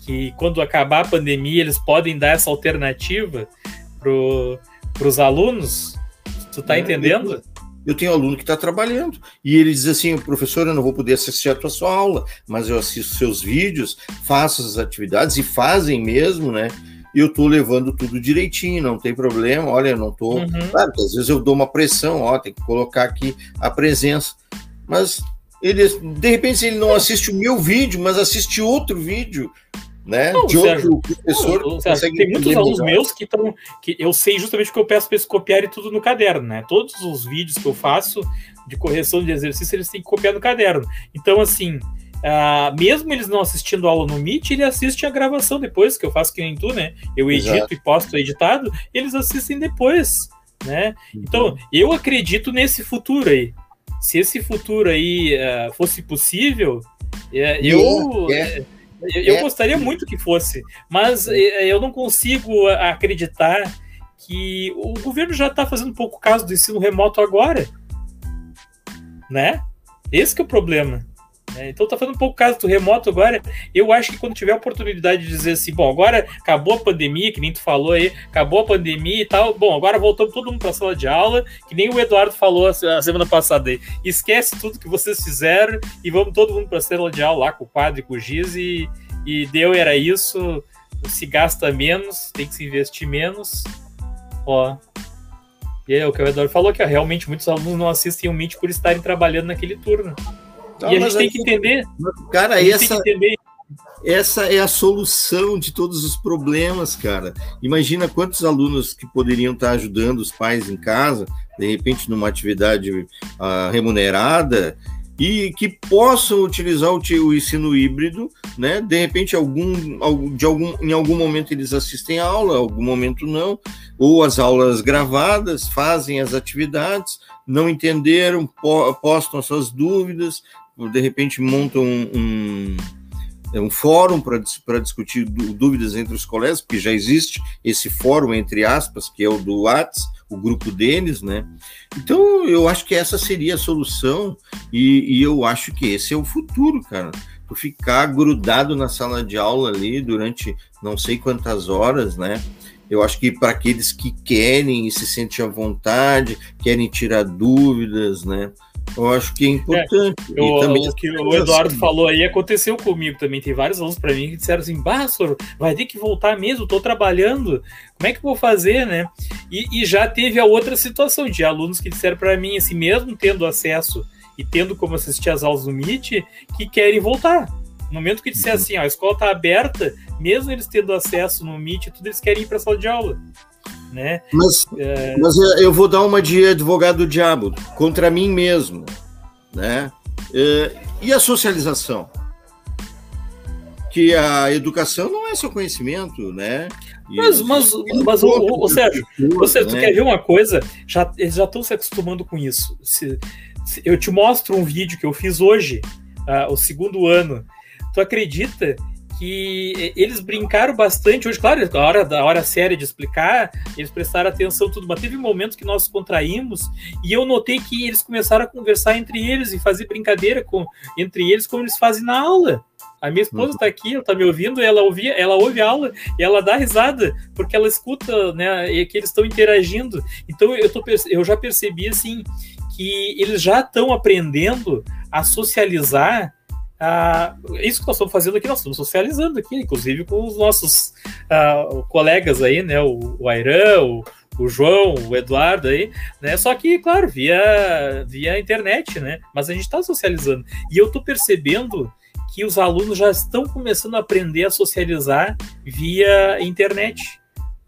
Que quando acabar a pandemia eles podem dar essa alternativa para os alunos? Tu tá é, entendendo? Eu, eu tenho aluno que está trabalhando e ele diz assim: professor, eu não vou poder assistir a tua sua aula, mas eu assisto seus vídeos, faço as atividades e fazem mesmo, né? Eu estou levando tudo direitinho, não tem problema, olha, eu não estou. Uhum. Claro que às vezes eu dou uma pressão, ó, tem que colocar aqui a presença. Mas ele, de repente, ele não assiste o meu vídeo, mas assiste outro vídeo, né? Não, de Sérgio, outro professor. Não, Sérgio, tem muitos alunos melhor. meus que estão. que Eu sei justamente que eu peço para eles copiarem tudo no caderno, né? Todos os vídeos que eu faço de correção de exercício, eles têm que copiar no caderno. Então, assim, uh, mesmo eles não assistindo aula no Meet, ele assiste a gravação depois, que eu faço que nem tu, né? Eu edito Exato. e posto editado, eles assistem depois, né? Então, uhum. eu acredito nesse futuro aí. Se esse futuro aí uh, fosse possível, uh, eu. É. Eu, eu é. gostaria muito que fosse, mas é. eu não consigo acreditar que o governo já está fazendo pouco caso do ensino remoto agora né? Esse é o problema. É, então tá fazendo um pouco caso do remoto agora. Eu acho que quando tiver a oportunidade de dizer assim, bom, agora acabou a pandemia, que nem tu falou aí, acabou a pandemia e tal, bom, agora voltamos todo mundo para a sala de aula, que nem o Eduardo falou a semana passada aí. Esquece tudo que vocês fizeram e vamos todo mundo para a sala de aula lá com o quadro e com o giz e, e deu, era isso. Se gasta menos, tem que se investir menos. Ó, e é o que o Eduardo falou, que realmente muitos alunos não assistem o Meet por estarem trabalhando naquele turno. Não, e a gente tem que entender. Cara, essa, entender. essa é a solução de todos os problemas, cara. Imagina quantos alunos que poderiam estar ajudando os pais em casa, de repente numa atividade uh, remunerada, e que possam utilizar o, o, ensino híbrido, né? De repente, algum, de algum, em algum momento eles assistem a aula, algum momento não, ou as aulas gravadas, fazem as atividades, não entenderam, po postam as suas dúvidas, de repente montam um, um é um fórum para discutir dúvidas entre os colegas, porque já existe esse fórum, entre aspas, que é o do WhatsApp, o grupo deles, né? Então, eu acho que essa seria a solução e, e eu acho que esse é o futuro, cara. Tu ficar grudado na sala de aula ali durante não sei quantas horas, né? Eu acho que para aqueles que querem e se sentem à vontade, querem tirar dúvidas, né? Eu acho que é importante. É, eu, também o que o Eduardo assim. falou aí aconteceu comigo também. Tem vários alunos para mim que disseram assim: Bah, vai ter que voltar mesmo, estou trabalhando, como é que eu vou fazer, né? E, e já teve a outra situação de alunos que disseram para mim, assim, mesmo tendo acesso e tendo como assistir as aulas do Meet, que querem voltar. No momento que disser uhum. assim, ó, a escola está aberta, mesmo eles tendo acesso no Meet, tudo eles querem ir para a sala de aula né? Mas, é... mas eu vou dar uma de advogado do diabo contra mim mesmo, né? É, e a socialização? Que a educação não é só conhecimento, né? E mas, mas, mas o, o, o Sérgio, você, né? tu quer ver uma coisa? Já, eles já estão se acostumando com isso. Se, se, eu te mostro um vídeo que eu fiz hoje, uh, o segundo ano. Tu acredita que eles brincaram bastante hoje, claro, a hora da hora séria de explicar, eles prestaram atenção tudo, mas teve momentos que nós contraímos e eu notei que eles começaram a conversar entre eles e fazer brincadeira com entre eles como eles fazem na aula. A minha esposa está uhum. aqui, ela está me ouvindo, ela ouvia, ela ouve a aula e ela dá risada, porque ela escuta, né, e que eles estão interagindo. Então eu, tô, eu já percebi assim que eles já estão aprendendo a socializar ah, isso que nós estamos fazendo aqui, nós estamos socializando aqui, inclusive com os nossos ah, colegas aí, né? O, o o, o João, o Eduardo aí, né? Só que, claro, via, via internet, né? Mas a gente está socializando. E eu estou percebendo que os alunos já estão começando a aprender a socializar via internet,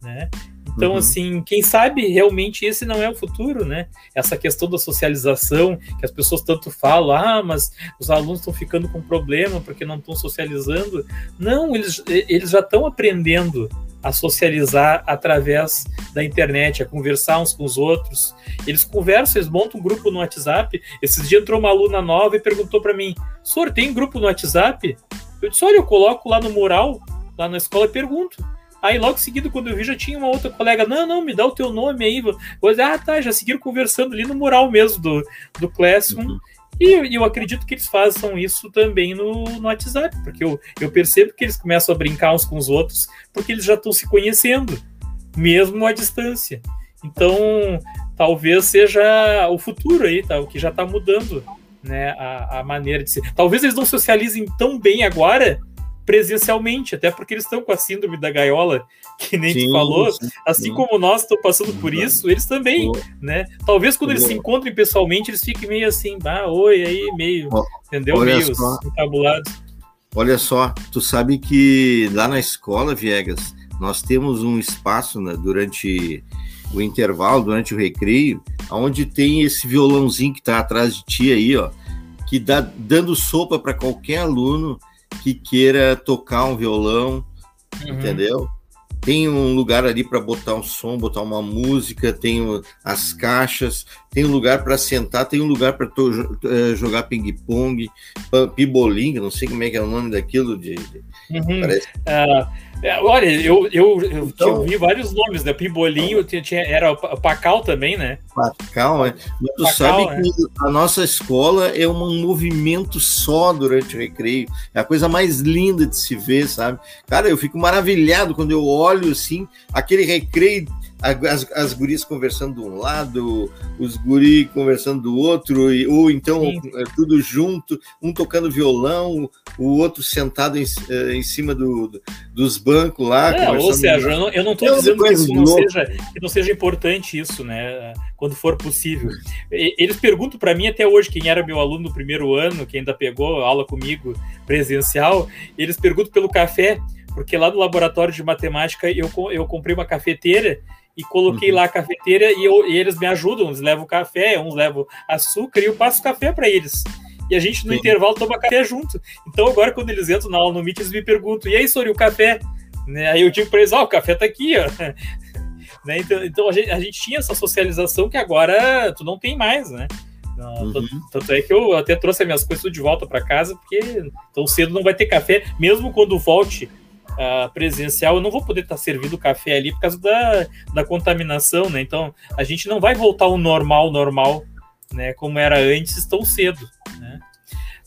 né? Então, uhum. assim, quem sabe realmente esse não é o futuro, né? Essa questão da socialização, que as pessoas tanto falam, ah, mas os alunos estão ficando com problema porque não estão socializando. Não, eles, eles já estão aprendendo a socializar através da internet, a conversar uns com os outros. Eles conversam, eles montam um grupo no WhatsApp. Esses dias entrou uma aluna nova e perguntou para mim: Senhor, tem grupo no WhatsApp? Eu disse: Olha, eu coloco lá no mural, lá na escola e pergunto. Aí logo seguido, quando eu vi, já tinha uma outra colega, não, não, me dá o teu nome aí. Pois, ah, tá, já seguiram conversando ali no mural mesmo do, do Classroom. Uhum. E eu acredito que eles façam isso também no, no WhatsApp, porque eu, eu percebo que eles começam a brincar uns com os outros, porque eles já estão se conhecendo, mesmo à distância. Então, talvez seja o futuro aí, tá? O que já está mudando, né? A, a maneira de ser. Talvez eles não socializem tão bem agora, presencialmente, até porque eles estão com a síndrome da gaiola, que nem sim, tu falou, sim, assim sim. como nós estamos passando por isso, eles também, né? Talvez quando eles se encontrem pessoalmente, eles fiquem meio assim, ah, oi, aí, meio, entendeu? Olha meio só. encabulados. Olha só, tu sabe que lá na escola, Viegas, nós temos um espaço né, durante o intervalo, durante o recreio, onde tem esse violãozinho que está atrás de ti aí, ó, que dá dando sopa para qualquer aluno que queira tocar um violão, uhum. entendeu? Tem um lugar ali para botar um som, botar uma música, tem as caixas, tem um lugar para sentar, tem um lugar para uh, jogar ping-pong, piboling, não sei como é que é o nome daquilo. De, uhum. Uh olha, eu, eu, eu então, vi vários nomes, né? Pibolinho, tinha, tinha, era o Pacal também, né? Pacal, é. Mas tu Pacal, sabe é. que a nossa escola é um movimento só durante o recreio. É a coisa mais linda de se ver, sabe? Cara, eu fico maravilhado quando eu olho assim, aquele recreio as, as gurias conversando de um lado, os guris conversando do outro, e, ou então é, tudo junto, um tocando violão, o outro sentado em, eh, em cima do, do, dos bancos lá. É, ou seja, eu não estou dizendo que isso não seja, que não seja importante isso, né? Quando for possível. Eles perguntam para mim até hoje quem era meu aluno no primeiro ano, que ainda pegou aula comigo presencial, eles perguntam pelo café porque lá no laboratório de matemática eu, eu comprei uma cafeteira e coloquei uhum. lá a cafeteira e, eu, e, eles me ajudam, uns levam café, uns levam açúcar e eu passo café para eles. E a gente no Sim. intervalo toma café junto. Então agora quando eles entram na aula no Meet, eles me perguntam: "E aí, Sori, o café?" Né? Aí eu digo para eles: "Ó, oh, o café tá aqui, ó." né? Então, então a, gente, a, gente, tinha essa socialização que agora tu não tem mais, né? Uhum. Tanto é que eu até trouxe as minhas coisas de volta para casa, porque tão cedo não vai ter café, mesmo quando volte uh, presencial, eu não vou poder estar tá servindo café ali por causa da, da contaminação, né? Então a gente não vai voltar ao normal, normal, né? Como era antes, tão cedo, né?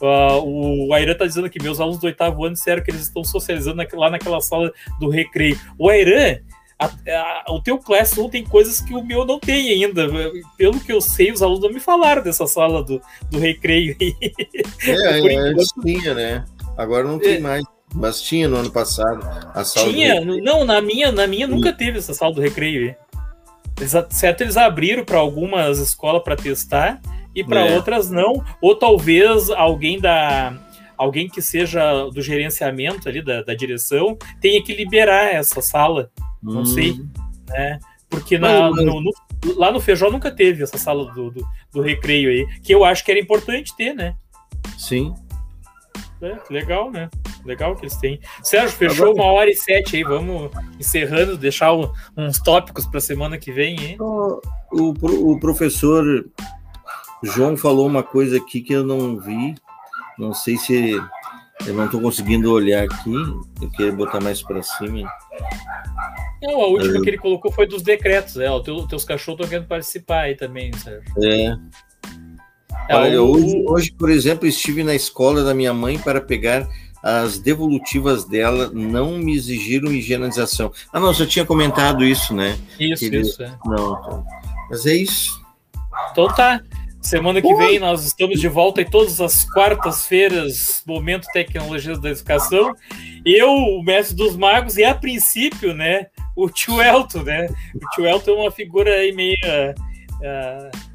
Uh, o Airan está dizendo que meus alunos do oitavo ano disseram que eles estão socializando lá naquela sala do recreio. O Airan, a, a, o teu Classroom tem coisas que o meu não tem ainda. Pelo que eu sei, os alunos não me falaram dessa sala do, do recreio. É, é antes tinha, né? Agora não tem é, mais. Mas tinha no ano passado a sala Tinha? Não, na minha, na minha nunca teve essa sala do recreio. Eles, certo, eles abriram para algumas escolas para testar e para é. outras não. Ou talvez alguém da alguém que seja do gerenciamento ali da, da direção tenha que liberar essa sala. Não hum. sei, né? Porque na, mas, mas... No, no, lá no Feijó nunca teve essa sala do, do, do recreio aí, que eu acho que era importante ter, né? Sim, é, legal, né? Legal que eles têm. Sérgio, fechou uma hora e sete aí. Vamos encerrando, deixar o, uns tópicos para a semana que vem. Hein? O, o, o, professor João falou uma coisa aqui que eu não vi. Não sei se eu não estou conseguindo olhar aqui. Eu queria botar mais para cima. Não, a última eu... que ele colocou foi dos decretos. É, os teu, teus cachorros estão querendo participar aí também, Sérgio. É. É, Olha, hoje, hoje, por exemplo, estive na escola da minha mãe para pegar as devolutivas dela, não me exigiram higienização. Ah, não, você tinha comentado isso, né? Isso, Ele... isso. É. Não, então. mas é isso. Então tá. Semana que vem nós estamos de volta em todas as quartas-feiras, Momento Tecnologias da Educação. Eu, o mestre dos magos, e a princípio, né, o tio Elton, né? O tio Elton é uma figura aí meio. Uh,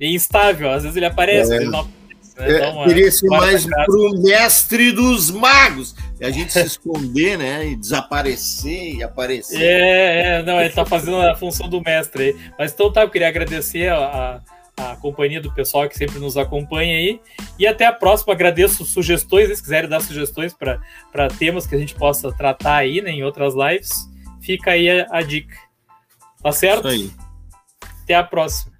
e instável. Às vezes ele aparece, é. ele não aparece. Né? É, queria ser mais pro mestre dos magos. E a gente se esconder, né? E desaparecer e aparecer. É, é, não, ele tá fazendo a função do mestre aí. Mas então tá, eu queria agradecer a, a, a companhia do pessoal que sempre nos acompanha aí. E até a próxima. Agradeço sugestões, se quiserem dar sugestões para temas que a gente possa tratar aí né, em outras lives. Fica aí a, a dica. Tá certo? Até a próxima.